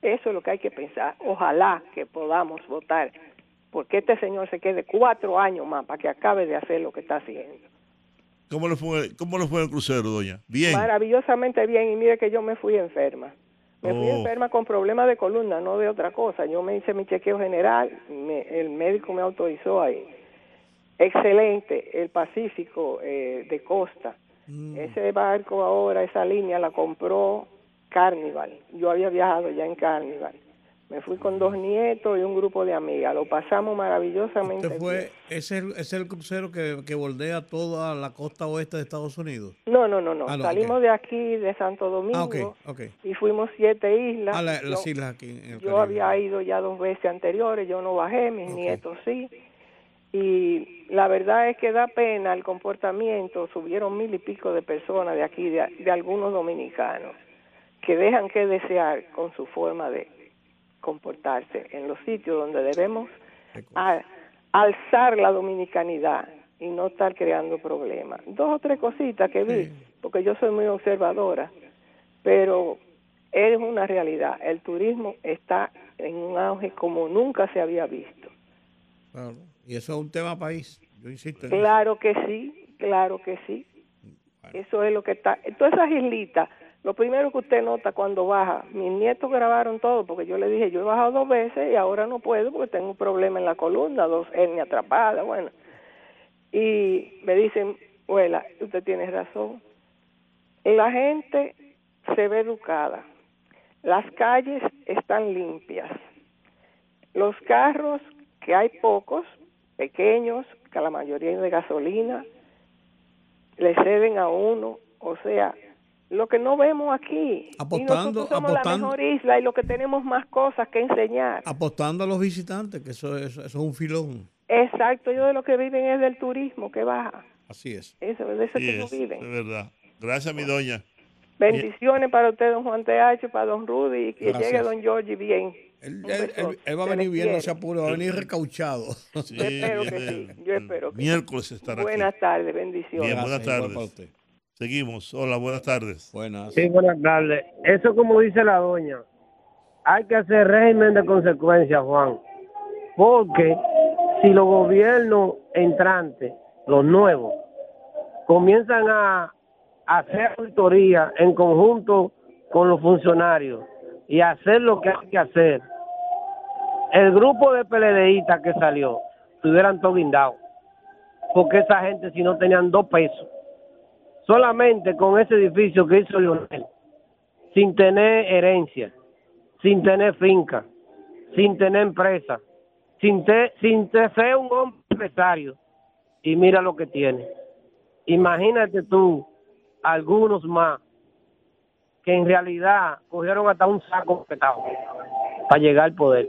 Eso es lo que hay que pensar. Ojalá que podamos votar porque este señor se quede cuatro años más para que acabe de hacer lo que está haciendo. ¿Cómo le fue, cómo le fue el crucero, doña? Bien. Maravillosamente bien, y mire que yo me fui enferma. Me fui Oh. enferma con problemas de columna, no de otra cosa. Yo me hice mi chequeo general, me- el médico me autorizó ahí. Excelente, el Pacífico eh, de Costa. Ese barco ahora, esa línea la compró Carnival. Yo había viajado ya en Carnival. Me fui con dos nietos y un grupo de amigas. Lo pasamos maravillosamente. Fue, es el, es el crucero que, que bordea toda la costa oeste de Estados Unidos. No, no, no, no. Ah, no, Salimos de aquí, de Santo Domingo, Ah, ok, ok. y fuimos siete islas. Ah, la- Yo- las islas aquí en el Yo Caribe. había ido ya dos veces anteriores, yo no bajé, mis nietos sí. Y la verdad es que da pena el comportamiento. Subieron mil y pico de personas de aquí, de, de algunos dominicanos, que dejan que desear con su forma de comportarse en los sitios donde debemos a- alzar la dominicanidad y no estar creando problemas. Dos o tres cositas que vi, porque yo soy muy observadora, pero es una realidad. El turismo está en un auge como nunca se había visto. Claro. Y eso es un tema país. Yo insisto en Claro que sí, claro que sí. Eso es lo que está. Todas esas islitas, lo primero que usted nota cuando baja, mis nietos grabaron todo, porque yo le dije, yo he bajado dos veces y ahora no puedo porque tengo un problema en la columna, dos hernias atrapadas, bueno. Y me dicen, abuela, usted tiene razón. La gente se ve educada, las calles están limpias, los carros, que hay pocos, pequeños, que la mayoría es de gasolina, le ceden a uno, o sea, lo que no vemos aquí. y Apostando- nosotros somos la mejor isla y lo que tenemos más cosas que enseñar. apostando a los visitantes, que eso, es- eso es un filón. Exacto, ellos de lo que viven es del turismo que baja. Así es. Eso, de eso Sí que no es, viven. es verdad. Gracias, mi doña. Bendiciones para usted, don Juan TH, para don Rudy, y que Gracias. llegue don Georgie bien. Él, él- va a venir bien, no se apure, va a venir recauchado. Sí, Yo espero que sí, yo espero que sí. Miércoles estará Buenas tardes, bendiciones. Bien, buenas tardes. Seguimos. Hola, buenas tardes. Buenas. Sí, buenas tardes. Eso como dice la doña, hay que hacer régimen de consecuencias, Juan. Porque si los gobiernos entrantes, los nuevos, comienzan a hacer auditoría en conjunto con los funcionarios y hacer lo que hay que hacer, el grupo de PLDistas que salió, estuvieran todos guindados. Porque esa gente si no tenían dos pesos solamente con ese edificio que hizo Lionel, sin tener herencia, sin tener finca, sin tener empresa, sin, te- sin te- ser un hombre empresario, y mira lo que tiene. Imagínate tú, algunos más, que en realidad cogieron hasta un saco petado para llegar al poder.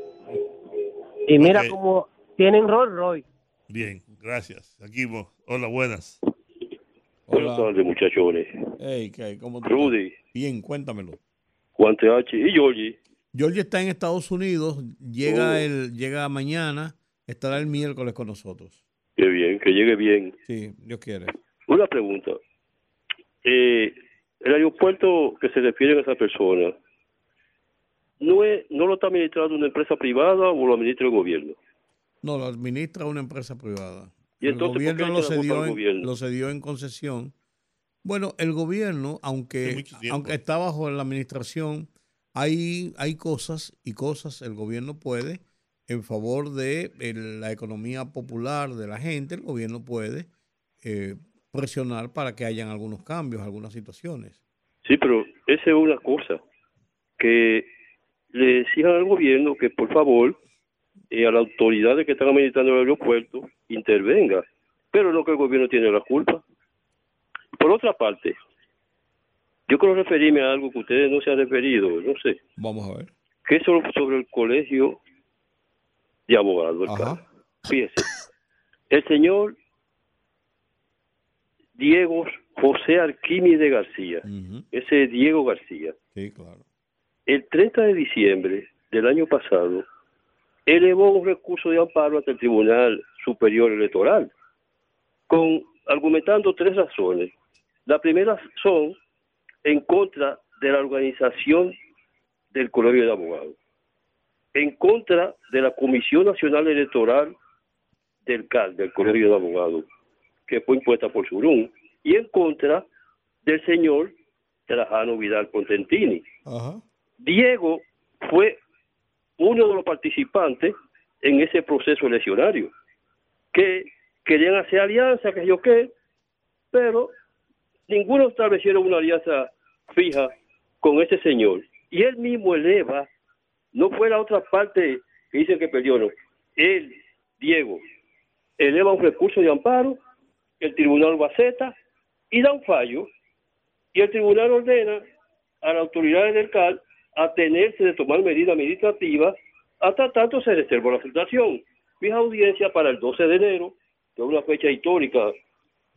Y mira cómo tienen Rolls Royce. Bien, gracias. Seguimos. Hola, buenas. Buenas tardes, muchachones. Hey. ¿Cómo Rudy, estás? Bien, cuéntamelo. Juan TH y Georgie. Georgie está en Estados Unidos, llega Oh. el, llega mañana, estará el miércoles con nosotros. Qué bien, que llegue bien. Sí, Dios quiere. Una pregunta. Eh, el aeropuerto que se refiere a esa persona, ¿no, es, ¿no lo está administrando una empresa privada o lo administra el gobierno? No, lo administra una empresa privada. ¿Y el entonces por gobierno lo cedió, en, gobierno? lo cedió en concesión. Bueno, el gobierno, aunque, aunque está bajo la administración, hay, hay cosas y cosas el gobierno puede en favor de el- la economía popular de la gente, el gobierno puede eh, presionar para que hayan algunos cambios, algunas situaciones. Sí, pero esa es una cosa. Que le exijan al gobierno que por favor eh, a las autoridades que están administrando el aeropuerto intervenga. Pero no que el gobierno tiene la culpa. Por otra parte, Yo quiero referirme a algo que ustedes no se han referido, no sé. Vamos a ver. que es sobre, el colegio de abogados. CAR. Fíjese, el señor Diego José Arquímedes García, ese Diego García, Sí, claro. el 30 de diciembre del año pasado, elevó un recurso de amparo ante el Tribunal Superior Electoral, con argumentando tres razones. La primera son en contra de la organización del Colegio de Abogados, en contra de la Comisión Nacional Electoral del CAL, del Colegio de Abogados, que fue impuesta por Surún, y en contra del señor Trajano Vidal Contentini. Diego fue uno de los participantes en ese proceso eleccionario, que querían hacer alianza, que yo qué, pero ninguno establecieron una alianza fija con ese señor. Y él mismo eleva, no fue la otra parte que dicen que perdió, no. Él, Diego, eleva un recurso de amparo, el tribunal lo acepta y da un fallo, y el tribunal ordena a las autoridades del CAL atenerse de tomar medidas administrativas hasta tanto se reservó la aceptación. Fija audiencia para el 12 de enero, que es una fecha histórica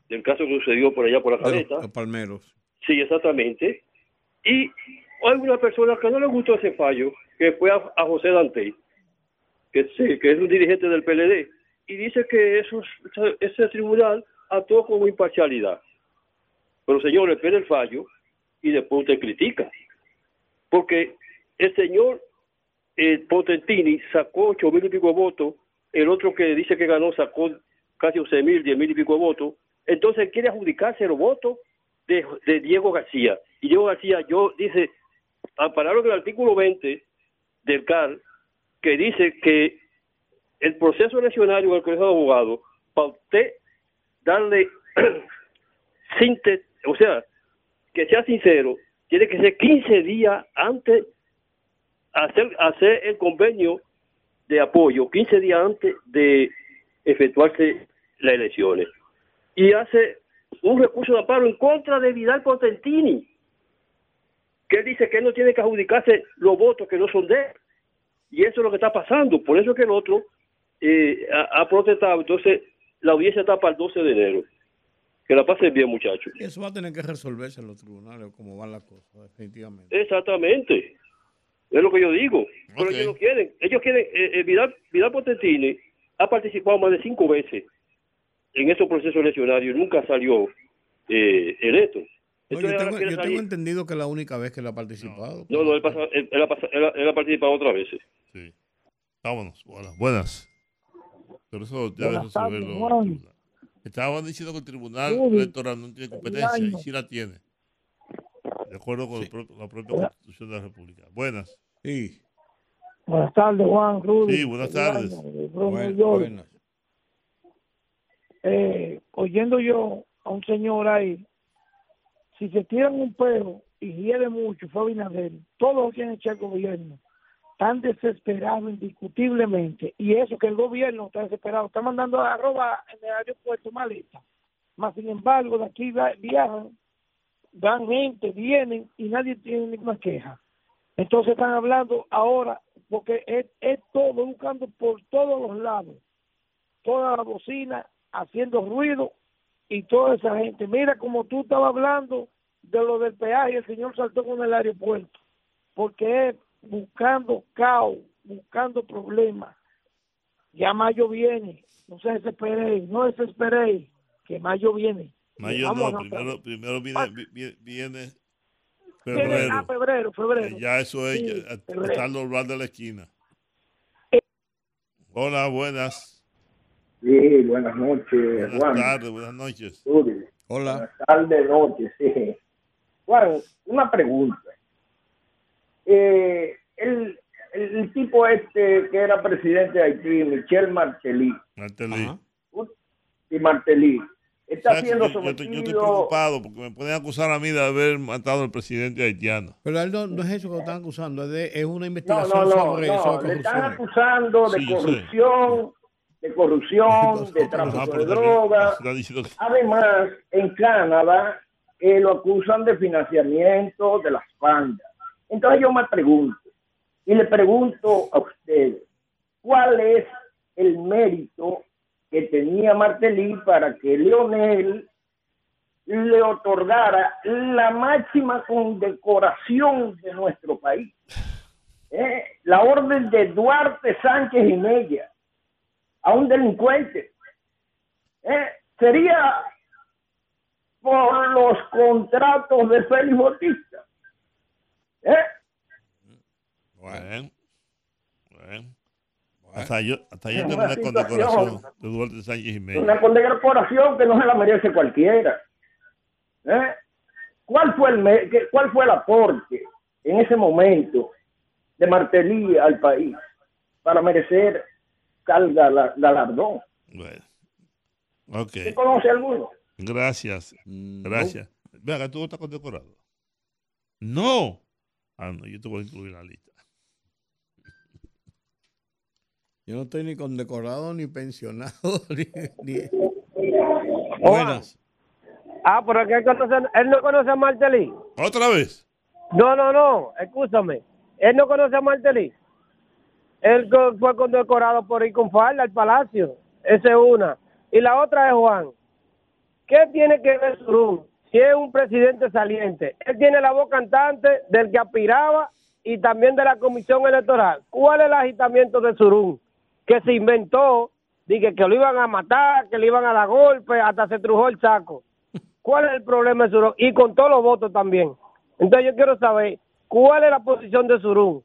del caso que sucedió por allá por la los- caleta. los palmeros. Sí, exactamente. Y hay una persona que no le gustó ese fallo, que fue a, a José Dante, que, sí, que es un dirigente del PLD, y dice que esos, ese tribunal actuó con imparcialidad. Pero señor, espera el fallo y después usted critica. Porque el señor eh, Potentini sacó ocho mil y pico votos, el otro que dice que ganó sacó casi once mil, diez mil y pico votos, entonces quiere adjudicarse los votos de, de Diego García. Y Diego García, yo dice, ampararon el artículo 20 del CAR, que dice que el proceso eleccionario del Colegio de Abogados, para usted darle, o sea, que sea sincero, tiene que ser 15 días antes hacer, hacer el convenio de apoyo, 15 días antes de efectuarse las elecciones. Y hace un recurso de amparo en contra de Vidal Potentini, que él dice que él no tiene que adjudicarse los votos que no son de él. Y eso es lo que está pasando. Por eso es que el otro eh, ha, ha protestado. Entonces, la audiencia está para el 12 de enero. Que la pasen bien, muchachos. Y eso va a tener que resolverse en los tribunales, como van las cosas, definitivamente. Exactamente. Es lo que yo digo. Pero ellos no quieren. Ellos quieren. eh, eh, Vidal, Vidal Potentini ha participado más de cinco veces en esos procesos eleccionarios. Nunca salió eh, electo. No, yo tengo, yo entendido que es la única vez que él ha participado. No, no, él, pasa- él- él él ha- él ha participado otras veces. Sí. Vámonos. Buenas. Buenas. Pero eso debe Buenas tardes. Juan. Estaban diciendo que el tribunal electoral no tiene competencia y sí la tiene. De acuerdo con el pro- la propia Constitución de la República. Buenas. Sí. Buenas tardes, Juan, Rudy. Sí, buenas tardes. año, de Bronx, Buen- New York. buenas. Eh, oyendo yo a un señor ahí, si se tiran un perro y hiere mucho, fue Abinader, todos lo quieren echar el gobierno. Están desesperados indiscutiblemente. Y eso que el gobierno está desesperado. Está mandando a arroba en el aeropuerto maleta. Más sin embargo, de aquí viajan, van gente, vienen y nadie tiene ninguna queja. Entonces están hablando ahora, porque es, es todo, buscando por todos los lados, toda la bocina haciendo ruido y toda esa gente. Mira, como tú estabas hablando de lo del peaje, el señor saltó con el aeropuerto, porque es buscando caos, buscando problemas. Ya mayo viene, no se desesperéis, no desesperéis, que mayo viene. Mayo no, primero, primero viene, vi- vi- viene Viene- febrero. ah, febrero, febrero. Ya eso es, Sí, ya, está al doblar de la esquina. Hola, buenas. Sí, buenas noches, Buenas Juan. tardes, buenas noches. Hola. Buenas tardes, noches, sí. Juan, una pregunta. Eh, el, el, tipo este que era presidente de Haití, Michel Martelly, Martelly. y Martelly, está ¿Sabes? siendo Yo, yo estoy, yo estoy sometido... preocupado porque me pueden acusar a mí de haber matado al presidente haitiano. Pero él no, no es eso que lo están acusando, es, de, es una No, investigación no, no, sobre, no, sobre le están acusando de Sí, corrupción, de corrupción, de Ah, tráfico pero de drogas. Además, en Canadá eh, lo acusan de financiamiento de las bandas. Entonces yo me pregunto, y le pregunto a ustedes, ¿cuál es el mérito que tenía Martelly para que Leonel le otorgara la máxima condecoración de nuestro país? Eh, la orden de Duarte Sánchez y Mella a un delincuente. Eh, sería por los contratos de Félix Bautista. ¿Eh? Bueno, bueno. Hasta yo, hasta yo tengo una condecoración de Duarte Sánchez. Una condecoración que no se la merece cualquiera. ¿Eh? ¿Cuál, fue el me- qué- ¿Cuál fue el aporte en ese momento de Martelí al país para merecer tal gala- galardón? Bueno. Ok. ¿Usted conoce alguno? Gracias. Gracias. Ve acá, tú no estás condecorado. No. Ah, no, yo te voy a incluir en la lista. Yo no estoy ni condecorado, ni pensionado, ni... ni- Buenas. Ah, pero que él, conoce- él no conoce a Martelly. ¿Otra vez? No, no, no, escúchame. Él no conoce a Martelly. Él fue condecorado por ir con falda al palacio. Esa es una. Y la otra es Juan. ¿Qué tiene que ver Surún? Si es un presidente saliente. Él tiene la voz cantante del que aspiraba y también de la comisión electoral. ¿Cuál es el agitamiento de Surún? Que se inventó, dije que lo iban a matar, que le iban a dar golpes, hasta se trujó el saco. ¿Cuál es el problema de Surún? Y con todos los votos también. Entonces yo quiero saber, ¿cuál es la posición de Surún?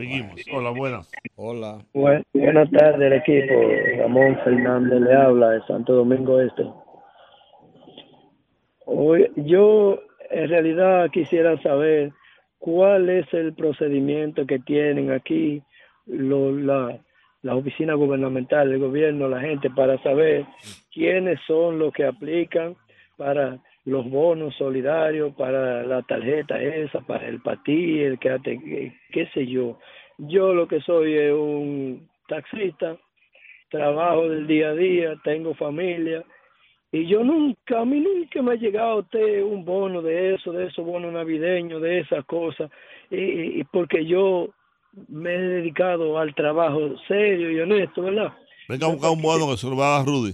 Seguimos. Hola, buenas. Hola. Buen- buenas tardes, el equipo. Ramón Fernández le habla de Santo Domingo Este. Hoy, yo en realidad quisiera saber cuál es el procedimiento que tienen aquí lo- la, la oficina gubernamental, el gobierno, la gente, para saber quiénes son los que aplican para los bonos solidarios, para la tarjeta esa, para el patí, el que qué, qué sé yo. Yo lo que soy es un taxista, trabajo del día a día, tengo familia y yo nunca, a mí nunca me ha llegado a usted un bono de eso, de esos bonos navideños, de esas cosas, y, y- y porque yo me he dedicado al trabajo serio y honesto, ¿verdad? Venga a buscar un bono que se lo va a dar Rudy.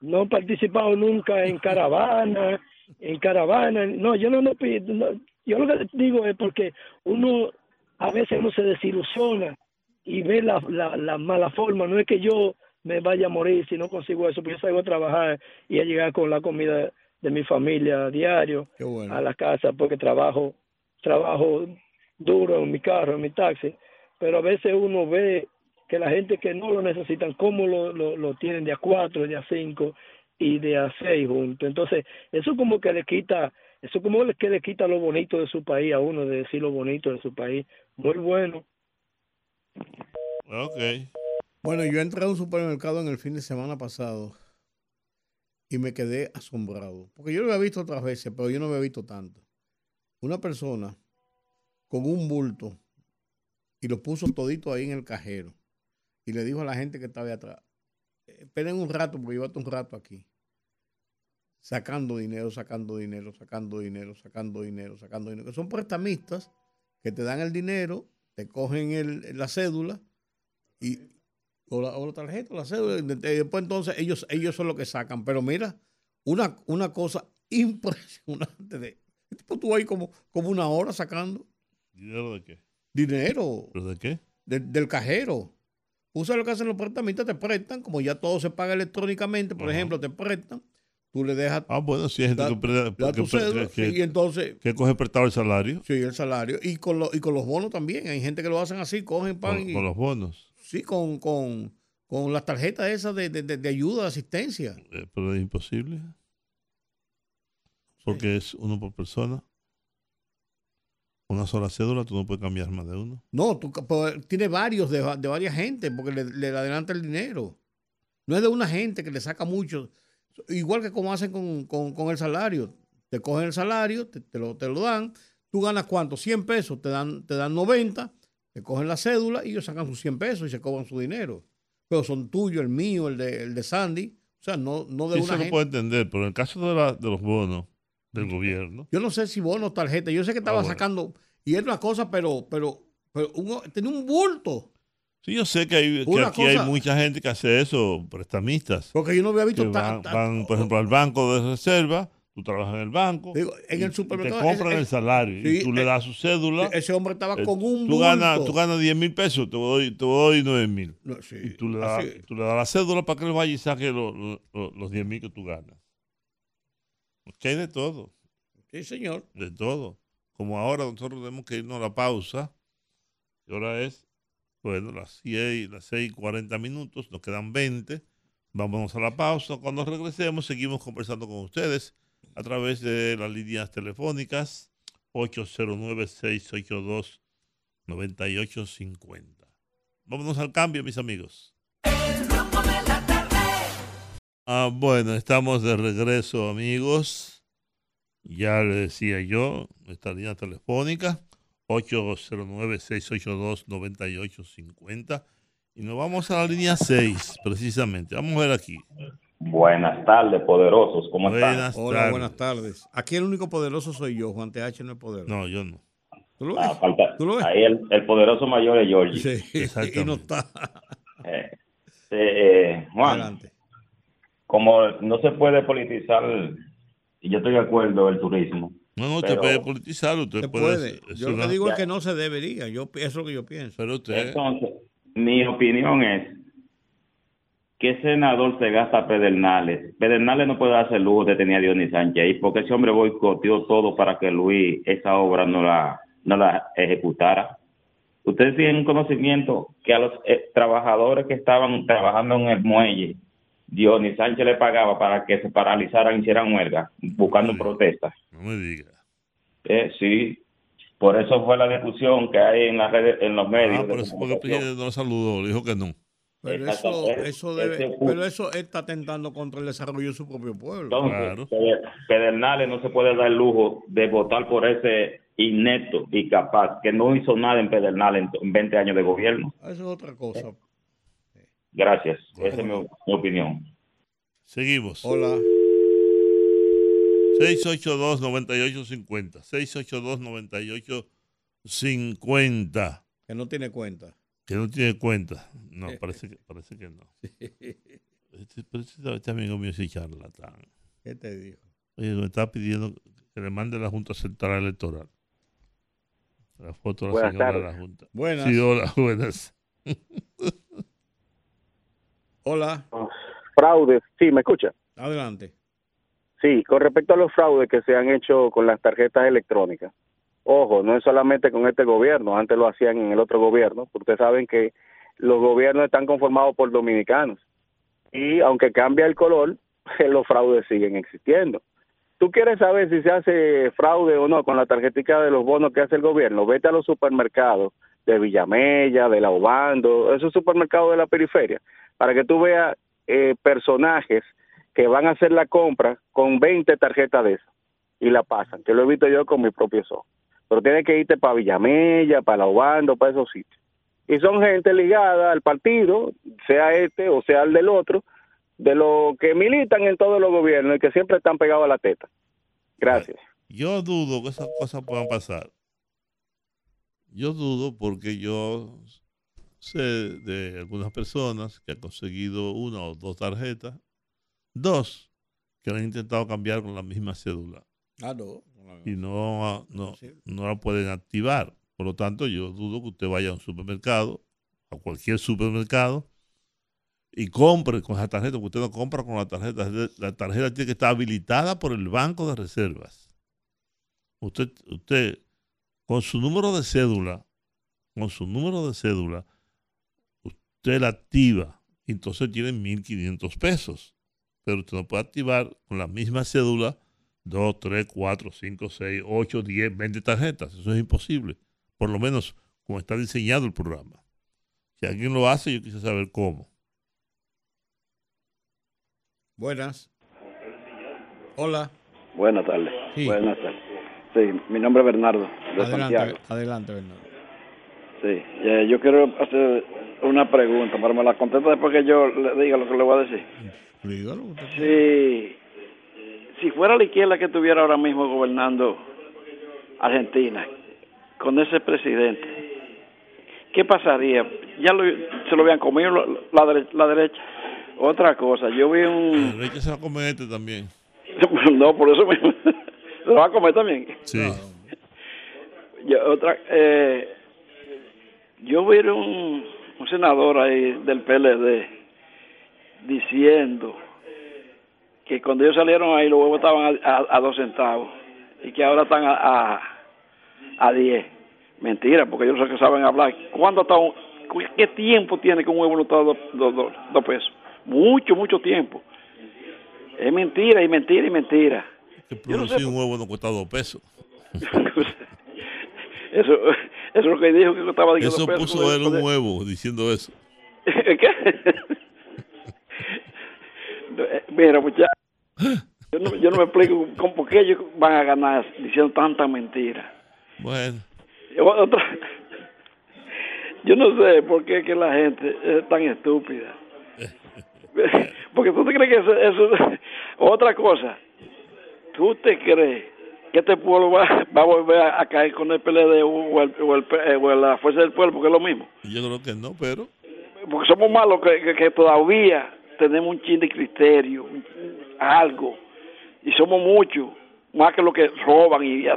no he participado nunca en caravana, en caravana, no, yo no, no pido, no, yo lo que digo es porque uno, a veces uno se desilusiona y ve la, la, la mala forma, no es que yo me vaya a morir si no consigo eso, porque yo salgo a trabajar y a llegar con la comida de mi familia a diario a la casa, porque trabajo, trabajo duro en mi carro, en mi taxi, pero a veces uno ve que la gente que no lo necesitan, cómo lo, lo, lo tienen de a cuatro, de a cinco y de a seis juntos. Entonces, eso como que le quita, eso como que le quita lo bonito de su país a uno, de decir lo bonito de su país. Muy bueno. Ok. Bueno, yo entré a un supermercado en el fin de semana pasado y me quedé asombrado. Porque yo lo había visto otras veces, pero yo no había visto tanto. Una persona con un bulto y lo puso todito ahí en el cajero y le dijo a la gente que estaba atrás, esperen un rato porque yo un rato aquí. Sacando dinero, sacando dinero, sacando dinero, sacando dinero, sacando dinero. Que son prestamistas que te dan el dinero, te cogen el- la cédula y, o, la, o la tarjeta, la cédula, y de- después entonces ellos, ellos son los que sacan. Pero mira, una, una cosa impresionante de el tipo estuvo ahí como, como una hora sacando ¿Dinero de qué? dinero ¿Pero de qué? de- del cajero. Usa lo que hacen los prestamistas, te prestan, como ya todo se paga electrónicamente, por ejemplo, te prestan, tú le dejas. Ah, bueno, si hay gente da- que, da que- sí, entonces que coge prestado el salario Sí, el salario. Y con, lo- y con los bonos también. Hay gente que lo hacen así, cogen pan con, y. con los bonos. Sí, con, con, con las tarjetas esas de, de- de- de ayuda, de asistencia. Eh, pero es imposible. Porque es uno por persona. Una sola cédula, tú no puedes cambiar más de uno. No, tú pero tiene varios de, de varias gente porque le, le adelanta el dinero. No es de una gente que le saca mucho. Igual que como hacen con, con- con el salario. Te cogen el salario, te, te lo, te lo dan. Tú ganas cuánto? 100 pesos, te dan, te dan 90, te cogen la cédula y ellos sacan sus 100 pesos y se cobran su dinero. Pero son tuyos, el mío, el de, el de Sandy, O sea, no, no de Sí, una eso gente. puedo entender, pero en el caso de, la- de los bonos del gobierno, Yo no sé si bonos, tarjeta. Yo sé que estaba Ah, bueno. sacando. Y es una cosa, pero, pero, pero un- tenía un bulto. Sí, yo sé que, hay, que aquí cosa- hay mucha gente que hace eso, prestamistas. Porque yo no había visto tan- van, por ejemplo, al banco de reserva, tú trabajas en el banco, Digo, en y- el y supermercado, te compran ese- el salario y sí, tú le eh, das su cédula. Ese hombre estaba eh, con un tú ganas, tú ganas 10 mil pesos, te doy, te doy 9 mil. No, sí, y tú le, das, tú le das la cédula para que él vaya y saque lo- lo- lo- los 10 mil que tú ganas. Porque hay de todo. Sí, señor. De todo. Como ahora nosotros tenemos que irnos a la pausa. Y ahora es, bueno, las 6, las 6 y 40 minutos, nos quedan 20. Vámonos a la pausa. Cuando regresemos, seguimos conversando con ustedes a través de las líneas telefónicas 809-682-9850. Vámonos al cambio, mis amigos. Ah, bueno, estamos de regreso, amigos. Ya le decía yo, nuestra línea telefónica, 809-682-9850. Y nos vamos a la línea 6, precisamente. Vamos a ver aquí. Buenas tardes, poderosos. ¿Cómo Buenas están? Hola, tardes. buenas tardes. Aquí el único poderoso soy yo. Juan TH no es poderoso. No, yo no. ¿Tú lo Ah, ves? falta- ¿Tú lo ves? Ahí el, el poderoso mayor es Georgie. Sí, y no está. Eh, eh, Juan, Adelante. como no se puede politizar, y yo estoy de acuerdo, el turismo. No, no, usted pero- puede politizarlo, usted Se puede. Yo lo que digo es que no se debería. Yo, eso es lo que yo pienso. Pero usted. Entonces, mi opinión es ¿qué senador se gasta Pedernales? Pedernales no puede darse el lujo de tener a Dionis Sánchez ahí, porque ese hombre boicoteó todo para que Luis esa obra no la, no la ejecutara. Ustedes tienen conocimiento que a los eh, trabajadores que estaban trabajando en el muelle, Dionis Sánchez le pagaba para que se paralizaran, hicieran huelga, buscando protestas. No me diga. Eh, sí, por eso fue la discusión que hay en las redes, en los medios. Ah, por eso porque presidente no saludó, le dijo que no. Pero eso, eso debe, pero eso está atentando contra el desarrollo de su propio pueblo. Entonces, Peder- Pedernales no se puede dar el lujo de votar por ese inepto y capaz que no hizo nada en Pedernales en, en 20 años de gobierno. Eso es otra cosa. Gracias. Esa es mi, mi opinión. Seguimos. Hola. 682-9850. 682-9850. Que no tiene cuenta. Que no tiene cuenta. No, parece que, parece que no. Este, este- este amigo mío sí charlatán. ¿Qué te dijo? Oye, me está pidiendo que le mande la Junta Central Electoral. La foto de la Buenas señora de la tardes. Junta. Buenas. Sí, hola, buenas. Hola. Fraudes, sí, ¿me escucha? Adelante. Sí, con respecto a los fraudes que se han hecho con las tarjetas electrónicas. Ojo, no es solamente con este gobierno, antes lo hacían en el otro gobierno, porque ustedes saben que los gobiernos están conformados por dominicanos. Y aunque cambia el color, los fraudes siguen existiendo. ¿Tú quieres saber si se hace fraude o no con la tarjetita de los bonos que hace el gobierno? Vete a los supermercados de Villamella, de La Obando, esos supermercados de la periferia, para que tú veas eh, personajes que van a hacer la compra con 20 tarjetas de esas y la pasan, que lo he visto yo con mis propios ojos. Pero tienes que irte para Villamella, para Obando, para esos sitios. Y son gente ligada al partido, sea este o sea el del otro, de los que militan en todos los gobiernos y que siempre están pegados a la teta. Gracias. Yo dudo que esas cosas puedan pasar. Yo dudo porque yo sé de algunas personas que han conseguido una o dos tarjetas, dos que han intentado cambiar con la misma cédula Ah, no. y no, no, no la pueden activar. Por lo tanto, yo dudo que usted vaya a un supermercado, a cualquier supermercado, y compre con esa tarjeta, porque usted no compra con la tarjeta. La tarjeta tiene que estar habilitada por el Banco de Reservas. Usted, usted con su número de cédula, con su número de cédula, usted la activa, entonces tiene 1.500 pesos. Pero usted no puede activar con la misma cédula 2, 3, 4, 5, 6, 8, 10, 20 tarjetas. Eso es imposible. Por lo menos como está diseñado el programa. Si alguien lo hace, yo quise saber cómo. Buenas. Hola. Buenas tardes. Sí. Buenas tardes. Sí, mi nombre es Bernardo, de Santiago. Adelante, adelante, Bernardo. Sí, eh, yo quiero hacer una pregunta, pero me la contesta después que yo le diga lo que le voy a decir. Dígalo. Si, si fuera la izquierda que estuviera ahora mismo gobernando Argentina, con ese presidente, ¿qué pasaría? Ya lo, se lo habían comido la, dere- la derecha. Otra cosa, yo vi un... La derecha se va a comer este también. no, por eso mismo. se lo va a comer también. Sí. Yo, otra, eh, yo vi un, un senador ahí del PLD diciendo que cuando ellos salieron ahí los huevos estaban a, a- a dos centavos y que ahora están a, a, a diez. Mentira, porque ellos son que saben hablar. ¿Cuándo está un- ¿Qué tiempo tiene que un huevo no está a dos, dos- dos- dos pesos? Mucho, mucho tiempo. Es mentira y mentira y mentira. Que producir un huevo no cuesta dos pesos. Eso, eso es lo que dijo que costaba diez Eso pesos. puso él un huevo diciendo eso. ¿Qué? Mira, muchachos, yo no, yo no me explico cómo, por qué ellos van a ganar diciendo tanta mentira. Bueno, Otra, yo no sé por qué que la gente es tan estúpida. Porque tú te crees que eso, eso otra cosa. ¿Tú te crees que este pueblo va, va a volver a, a caer con el PLD o, el, o, el, eh, o la Fuerza del Pueblo? Porque es lo mismo. yo creo que no, pero porque somos malos que, que, que todavía tenemos un chin de criterio, algo, y somos muchos, más que los que roban y, y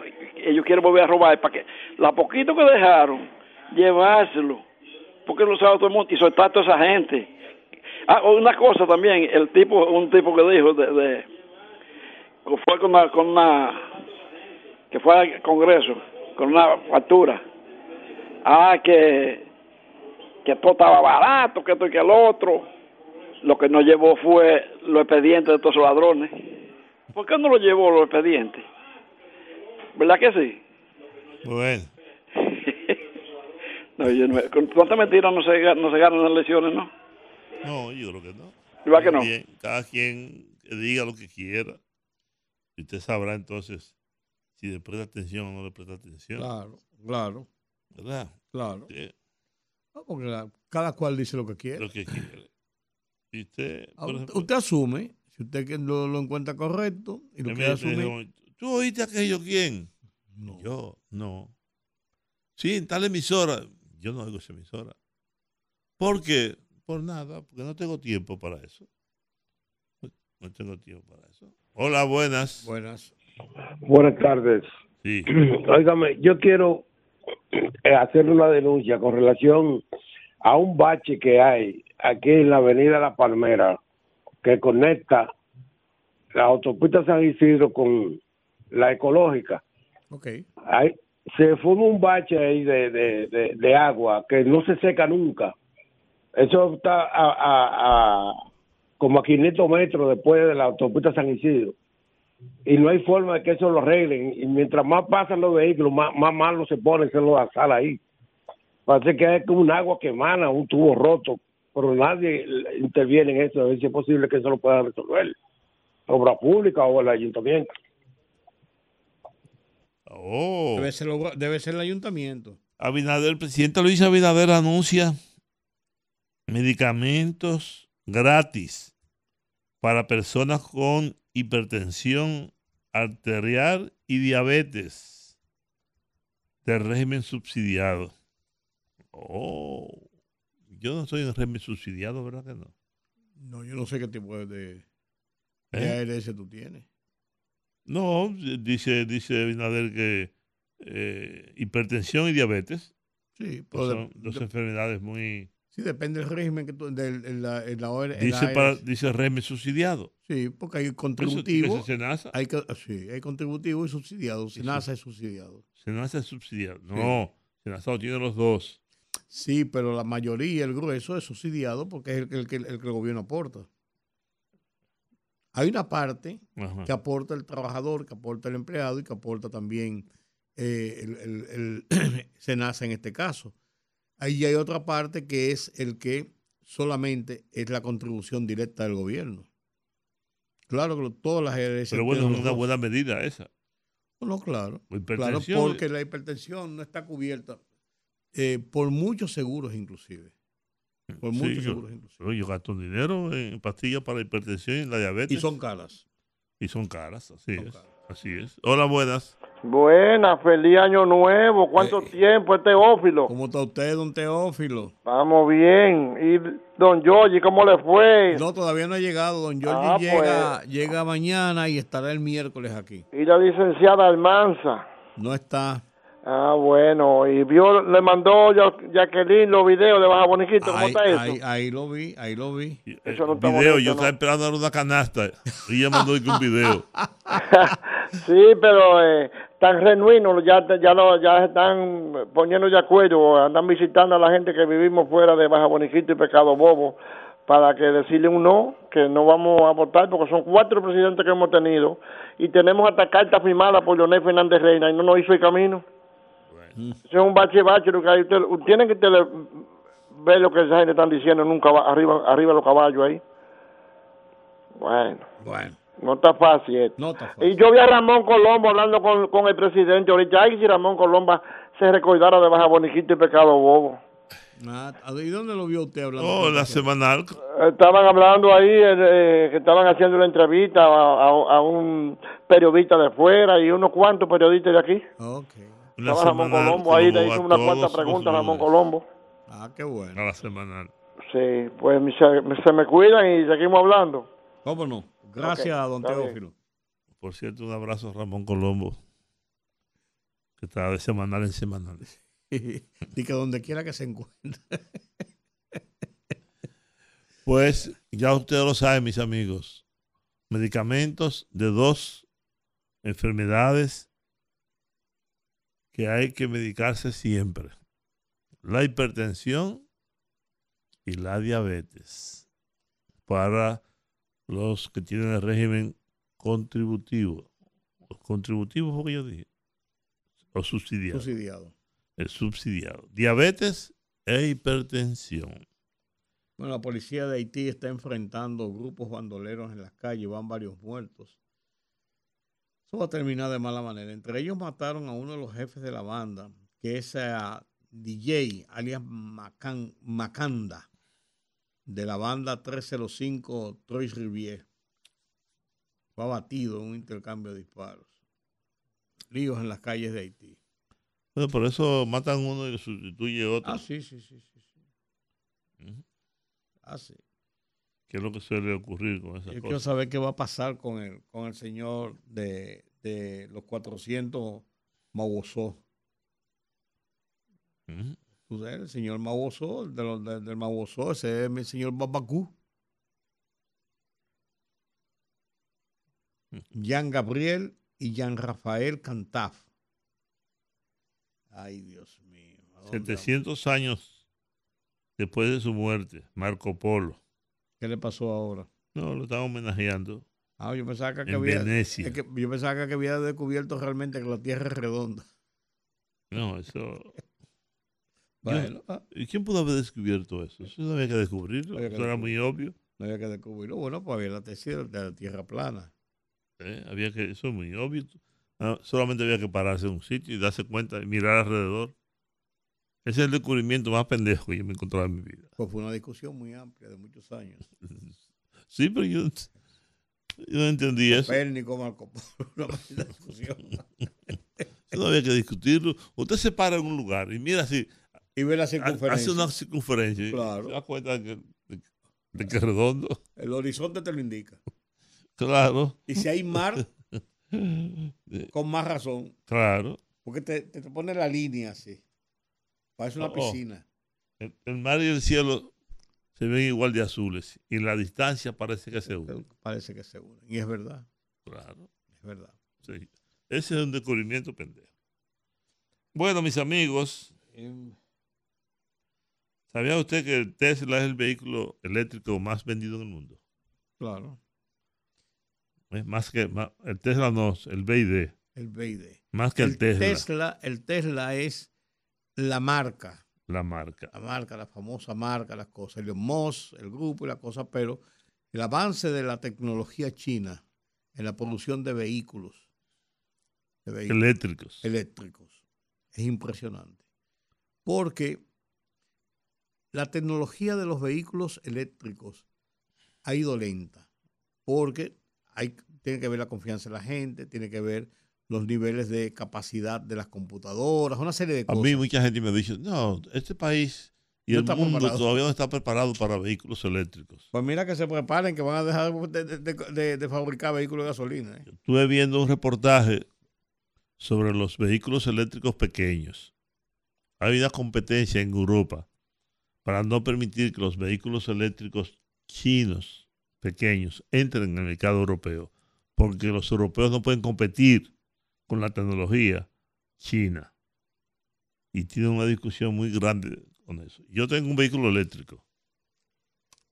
ellos quieren volver a robar para que la poquito que dejaron, llevárselo, porque lo sabe todo el mundo y soltar a toda esa gente. Ah, una cosa también, el tipo, un tipo que dijo de, de fue con una, con una que fue al Congreso con una factura, ah que que todo estaba barato, que esto y que el otro. Lo que no llevó fue los expedientes de todos esos ladrones. ¿Por qué no lo llevó los expedientes? ¿Verdad que sí? bueno. No, yo no, con tanta mentira no se, ga- no se ganan las elecciones, ¿no? No, yo creo que no. ¿Verdad que no? Cada quien diga lo que quiera. Y usted sabrá entonces si le presta atención o no le presta atención. Claro, claro. ¿Verdad? Claro. Sí, No, porque la- cada cual dice lo que quiere. lo que quiere. Y usted, Ah, ejemplo, usted asume, si usted que lo, lo encuentra correcto y lo me- quiere me asumir. dijo, ¿Tú oíste aquello quién? Yo, no. Sí, en tal emisora. Yo no oigo esa emisora. ¿Por qué? Por nada, porque no tengo tiempo para eso. No tengo tiempo para eso. Hola, buenas. Buenas. Buenas tardes. Sí. Óigame, yo quiero eh, hacer una denuncia con relación a un bache que hay aquí en la avenida La Palmera que conecta la autopista San Isidro con la ecológica. Ok. Ahí, se forma un bache ahí de, de, de, de agua que no se seca nunca. Eso está a, a, a como a 500 metros después de la autopista San Isidro. Y no hay forma de que eso lo arreglen. Y mientras más pasan los vehículos, más, más malo se pone se lo sal ahí. Parece que hay como un agua que emana, un tubo roto, pero nadie interviene en eso, a ver si es posible que eso lo pueda resolver. Obra pública o el ayuntamiento. Oh. Debe, ser, lo- debe ser el ayuntamiento. Abinader, el presidente Luis Abinader anuncia medicamentos gratis para personas con hipertensión arterial y diabetes del régimen subsidiado. Oh, yo no soy en régimen subsidiado, ¿verdad que no? No, yo no sé qué tipo de, de ¿Eh? ARS tú tienes. No, dice, dice Abinader que eh, hipertensión y diabetes Sí, pues de- son dos de- enfermedades muy... Sí, depende del régimen que tú, del, en la Dice, para, dice régimen subsidiado. Sí, porque hay Eso contributivo. ser Senasa. Hay, sí, hay contributivo y subsidiado. Senasa es subsidiado. Senasa es subsidiado. No, Senasa lo tiene los dos. Sí, pero la mayoría, el grueso, es subsidiado porque es el, que- el que- el que el gobierno aporta. Hay una parte Ajá. que aporta el trabajador, que aporta el empleado y que aporta también eh, el, el- el Senasa en este caso. Ahí hay otra parte que es el que solamente es la contribución directa del gobierno. Claro que todas las ARS Pero bueno, es una buena medida esa. No, claro. Claro, porque la hipertensión no está cubierta eh, por muchos seguros inclusive. Por Sí, muchos yo, seguros inclusivos. pero yo gasto dinero en pastillas para la hipertensión y la diabetes. Y son caras. Y son caras, así es. Así es. Hola, buenas. Buena, feliz año nuevo. ¿Cuánto tiempo es Teófilo? ¿Cómo está usted, don Teófilo? Vamos bien. ¿Y don Giorgi, cómo le fue? No, todavía no ha llegado. Don Giorgi Ah, llega, llega mañana y estará el miércoles aquí. Y la licenciada Almanza. No está. Ah, bueno. Y vio, le mandó Ya- Jacqueline los videos de Baja Boniquito. ¿Cómo Ahí, está eso? ahí, ahí lo vi, ahí lo vi. Eso no está Video, bonito, yo ¿no? estaba esperando una canasta y ella mandó un video. Sí, pero eh, tan ya, ya, lo, ya están poniendo de acuerdo, andan visitando a la gente que vivimos fuera de Baja Boniquito y Pecado Bobo para que decirle un no, que no vamos a votar, porque son cuatro presidentes que hemos tenido y tenemos hasta carta firmada por Leonel Fernández Reina y no nos hizo el camino. Es un bache bache, lo que hay. Usted, tienen que tele- ver lo que esa gente están diciendo nunca arriba, arriba los caballos ahí. Bueno. Bueno. No está fácil esto. No está Y yo vi a Ramón Colombo hablando con, con el presidente ahorita. Ay, si Ramón Colombo se recordara de Baja Boniquito y Pecado Bobo. Ah, ¿Y dónde lo vio usted hablando? Oh, la semanal. Estaban hablando ahí eh, eh, que estaban haciendo una entrevista a, a- a un periodista de fuera y unos cuantos periodistas de aquí. La Estaba Ramón semanal Colombo ahí, le hizo unas cuantas preguntas a Ramón. Colombo. Ah, qué bueno. A la semanal. Sí, pues se, se me cuidan y seguimos hablando. ¿Cómo no? Gracias, don. Teófilo. Por cierto, un abrazo a Ramón Colombo, que está de semanal en semanal. y que donde quiera que se encuentre. Pues ya ustedes lo saben, mis amigos. Medicamentos de dos enfermedades que hay que medicarse siempre. La hipertensión y la diabetes. Para los que tienen el régimen contributivo. ¿Contributivo fue que yo dije? O subsidiado. Subsidiado. El subsidiado. Diabetes e hipertensión. Bueno, la policía de Haití está enfrentando grupos bandoleros en las calles, van varios muertos. Eso va a terminar de mala manera. Entre ellos mataron a uno de los jefes de la banda, que es a DJ, alias Macan- Macanda, de la banda 305 Trois Rivière. Fue abatido en un intercambio de disparos. Líos en las calles de Haití. Bueno, por eso matan uno y lo sustituye otro. Ah, sí, sí, sí, sí. sí. Ah, sí. ¿Qué es lo que suele ocurrir con esas Yo quiero cosas? saber qué va a pasar con el, con el señor de, de los 400 Mauosó. Ujú. Tú sabes, el señor Mauosó, de los- de- del Mauosó, ese es el señor Babacú. Jean Gabriel y Jean Rafael Cantaf. Ay, Dios mío. ¿a dónde 700 años después de su muerte, Marco Polo. ¿Qué le pasó ahora? No, lo están homenajeando. Ah, yo pensaba que En había, Venecia. es que yo pensaba que había descubierto realmente que la Tierra es redonda. No, eso. Bueno, Yo- ¿Y quién pudo haber descubierto eso? Eso no había que descubrirlo. Había que Eso era muy obvio. No había que descubrirlo. Bueno, pues había la tesis de la Tierra plana. ¿eh? Había que, eso es muy obvio. Ah, solamente había que pararse en un sitio y darse cuenta y mirar alrededor. Ese es el descubrimiento más pendejo que yo me he encontrado en mi vida. Pues fue una discusión muy amplia de muchos años. Sí, pero yo, yo no entendí eso. Copérnico, Marco Polo, una discusión. No había que discutirlo. Usted se para en un lugar y mira así. Y ve la Hace circunferencia. una circunferencia. y Claro. Se da cuenta de que, de, de que es redondo. El horizonte te lo indica. Claro. Y si hay mar, con más razón. Claro. Porque te, te, te pone la línea así. Parece una Oh, piscina. El, el mar y el cielo se ven igual de azules y la distancia parece que se une. Parece que se unen. Y es verdad. Claro. Es verdad. Sí. Ese es un descubrimiento pendejo. Bueno, mis amigos, ¿sabía usted que el Tesla es el vehículo eléctrico más vendido en el mundo? Claro. Es más que más- el Tesla no, el BID. El BID. Más que el, Tesla, Tesla. El Tesla es la marca. la marca. La marca, la famosa marca, las cosas. El Moss, el grupo y las cosas. Pero el avance de la tecnología china en la producción de vehículos. de vehículos Eléctricos. Eléctricos. Es impresionante. Porque la tecnología de los vehículos eléctricos ha ido lenta, porque hay, tiene que ver la confianza de la gente, tiene que ver los niveles de capacidad de las computadoras, una serie de cosas. A mí mucha gente me dice, no, este país y el mundo todavía no está preparado para vehículos eléctricos. Pues mira que se preparen, que van a dejar de, fabricar vehículos de gasolina. ¿eh? Estuve viendo un reportaje sobre los vehículos eléctricos pequeños. Hay una competencia en Europa para no permitir que los vehículos eléctricos chinos pequeños entren en el mercado europeo, porque los europeos no pueden competir con la tecnología china. Y tiene una discusión muy grande con eso. Yo tengo un vehículo eléctrico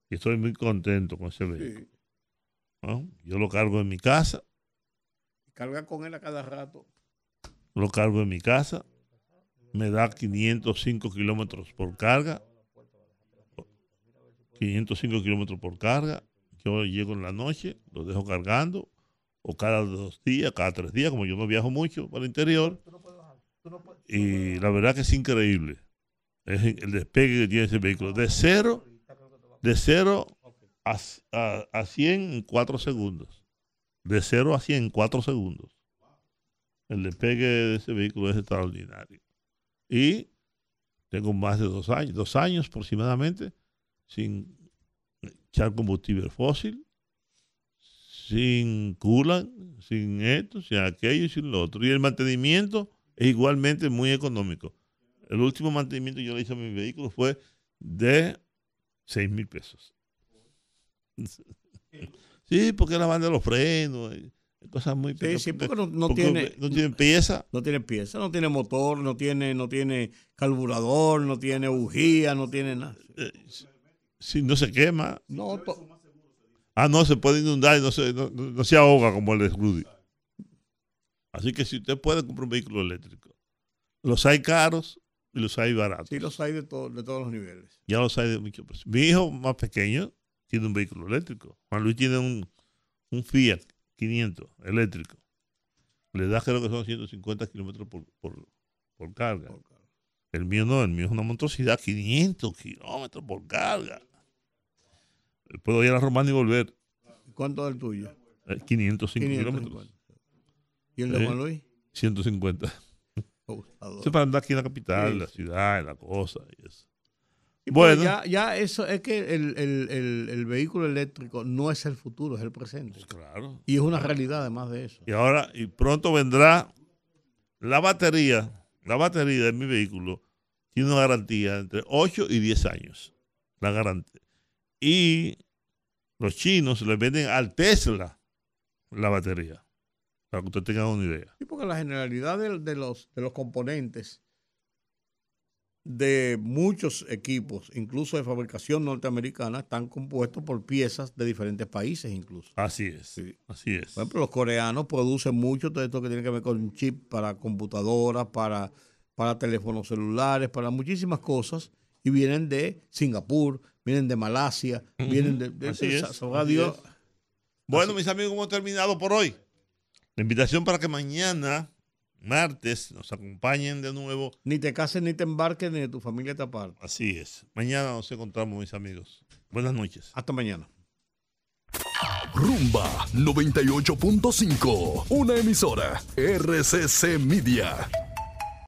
y estoy muy contento con ese vehículo. Yo lo cargo en mi casa. Carga con él a cada rato. Lo cargo en mi casa. Me da 505 kilómetros por carga. 505 kilómetros por carga. Yo llego en la noche, lo dejo cargando, o cada dos días, cada tres días, como yo no viajo mucho para el interior. Y la verdad que es increíble. Es el despegue que tiene ese vehículo. De cero, de cero a, a, 100 en cuatro segundos. De cero a 100 en cuatro segundos. El despegue de ese vehículo es extraordinario. Y tengo más de dos años, dos años aproximadamente, sin echar combustible fósil, sin coolant, sin esto, sin aquello y sin lo otro. Y el mantenimiento es igualmente muy económico. El último mantenimiento que yo le hice a mi vehículo fue de 6 mil pesos. Sí, porque la banda de los frenos, cosas muy Sí, sí, porque no, tiene no tiene pieza. No tiene pieza, no tiene motor, no tiene no tiene carburador, no tiene bujía, no tiene nada. Eh, si no se quema. No, ah, no, se puede inundar y no se, no, se ahoga como el de Rudy. Así que si usted puede comprar un vehículo eléctrico, los hay caros y los hay baratos. Sí, los hay de, de todos los niveles. Ya los hay de muchos precios. Mi hijo más pequeño tiene un vehículo eléctrico. Juan Luis tiene un, un Fiat 500 eléctrico. Le da creo que son 150 kilómetros por, por, carga. El mío no, el mío es una monstruosidad, 500 kilómetros por carga. Puedo ir a Román y volver. ¿Cuánto es el tuyo? 505 eh, kilómetros. ¿Y el de Juan Luis? 150. Eso para andar aquí en la capital, la ciudad, en la cosa y eso. bueno. Ya, ya, eso es que el, vehículo eléctrico no es el futuro, es el presente. Pues claro. Y es una realidad además de eso. Y ahora, y pronto vendrá la batería, la batería de mi vehículo tiene una garantía entre 8 y 10 años. La garantía. Y los chinos le venden al Tesla la batería. Para que usted tenga una idea. Sí, porque la generalidad de, los, de los componentes de muchos equipos, incluso de fabricación norteamericana, están compuestos por piezas de diferentes países incluso. Así es. Así es. Por ejemplo, los coreanos producen mucho de esto que tiene que ver con chip para computadoras, para, para teléfonos celulares, para muchísimas cosas, y vienen de Singapur, vienen de Malasia, vienen de... así es, Bueno, mis amigos, hemos terminado por hoy. La invitación para que mañana, martes, nos acompañen de nuevo. Ni te cases, ni te embarques, ni de tu familia te apartes. Así es. Mañana nos encontramos, mis amigos. Buenas noches. Hasta mañana. Rumba 98.5, una emisora RCC Media.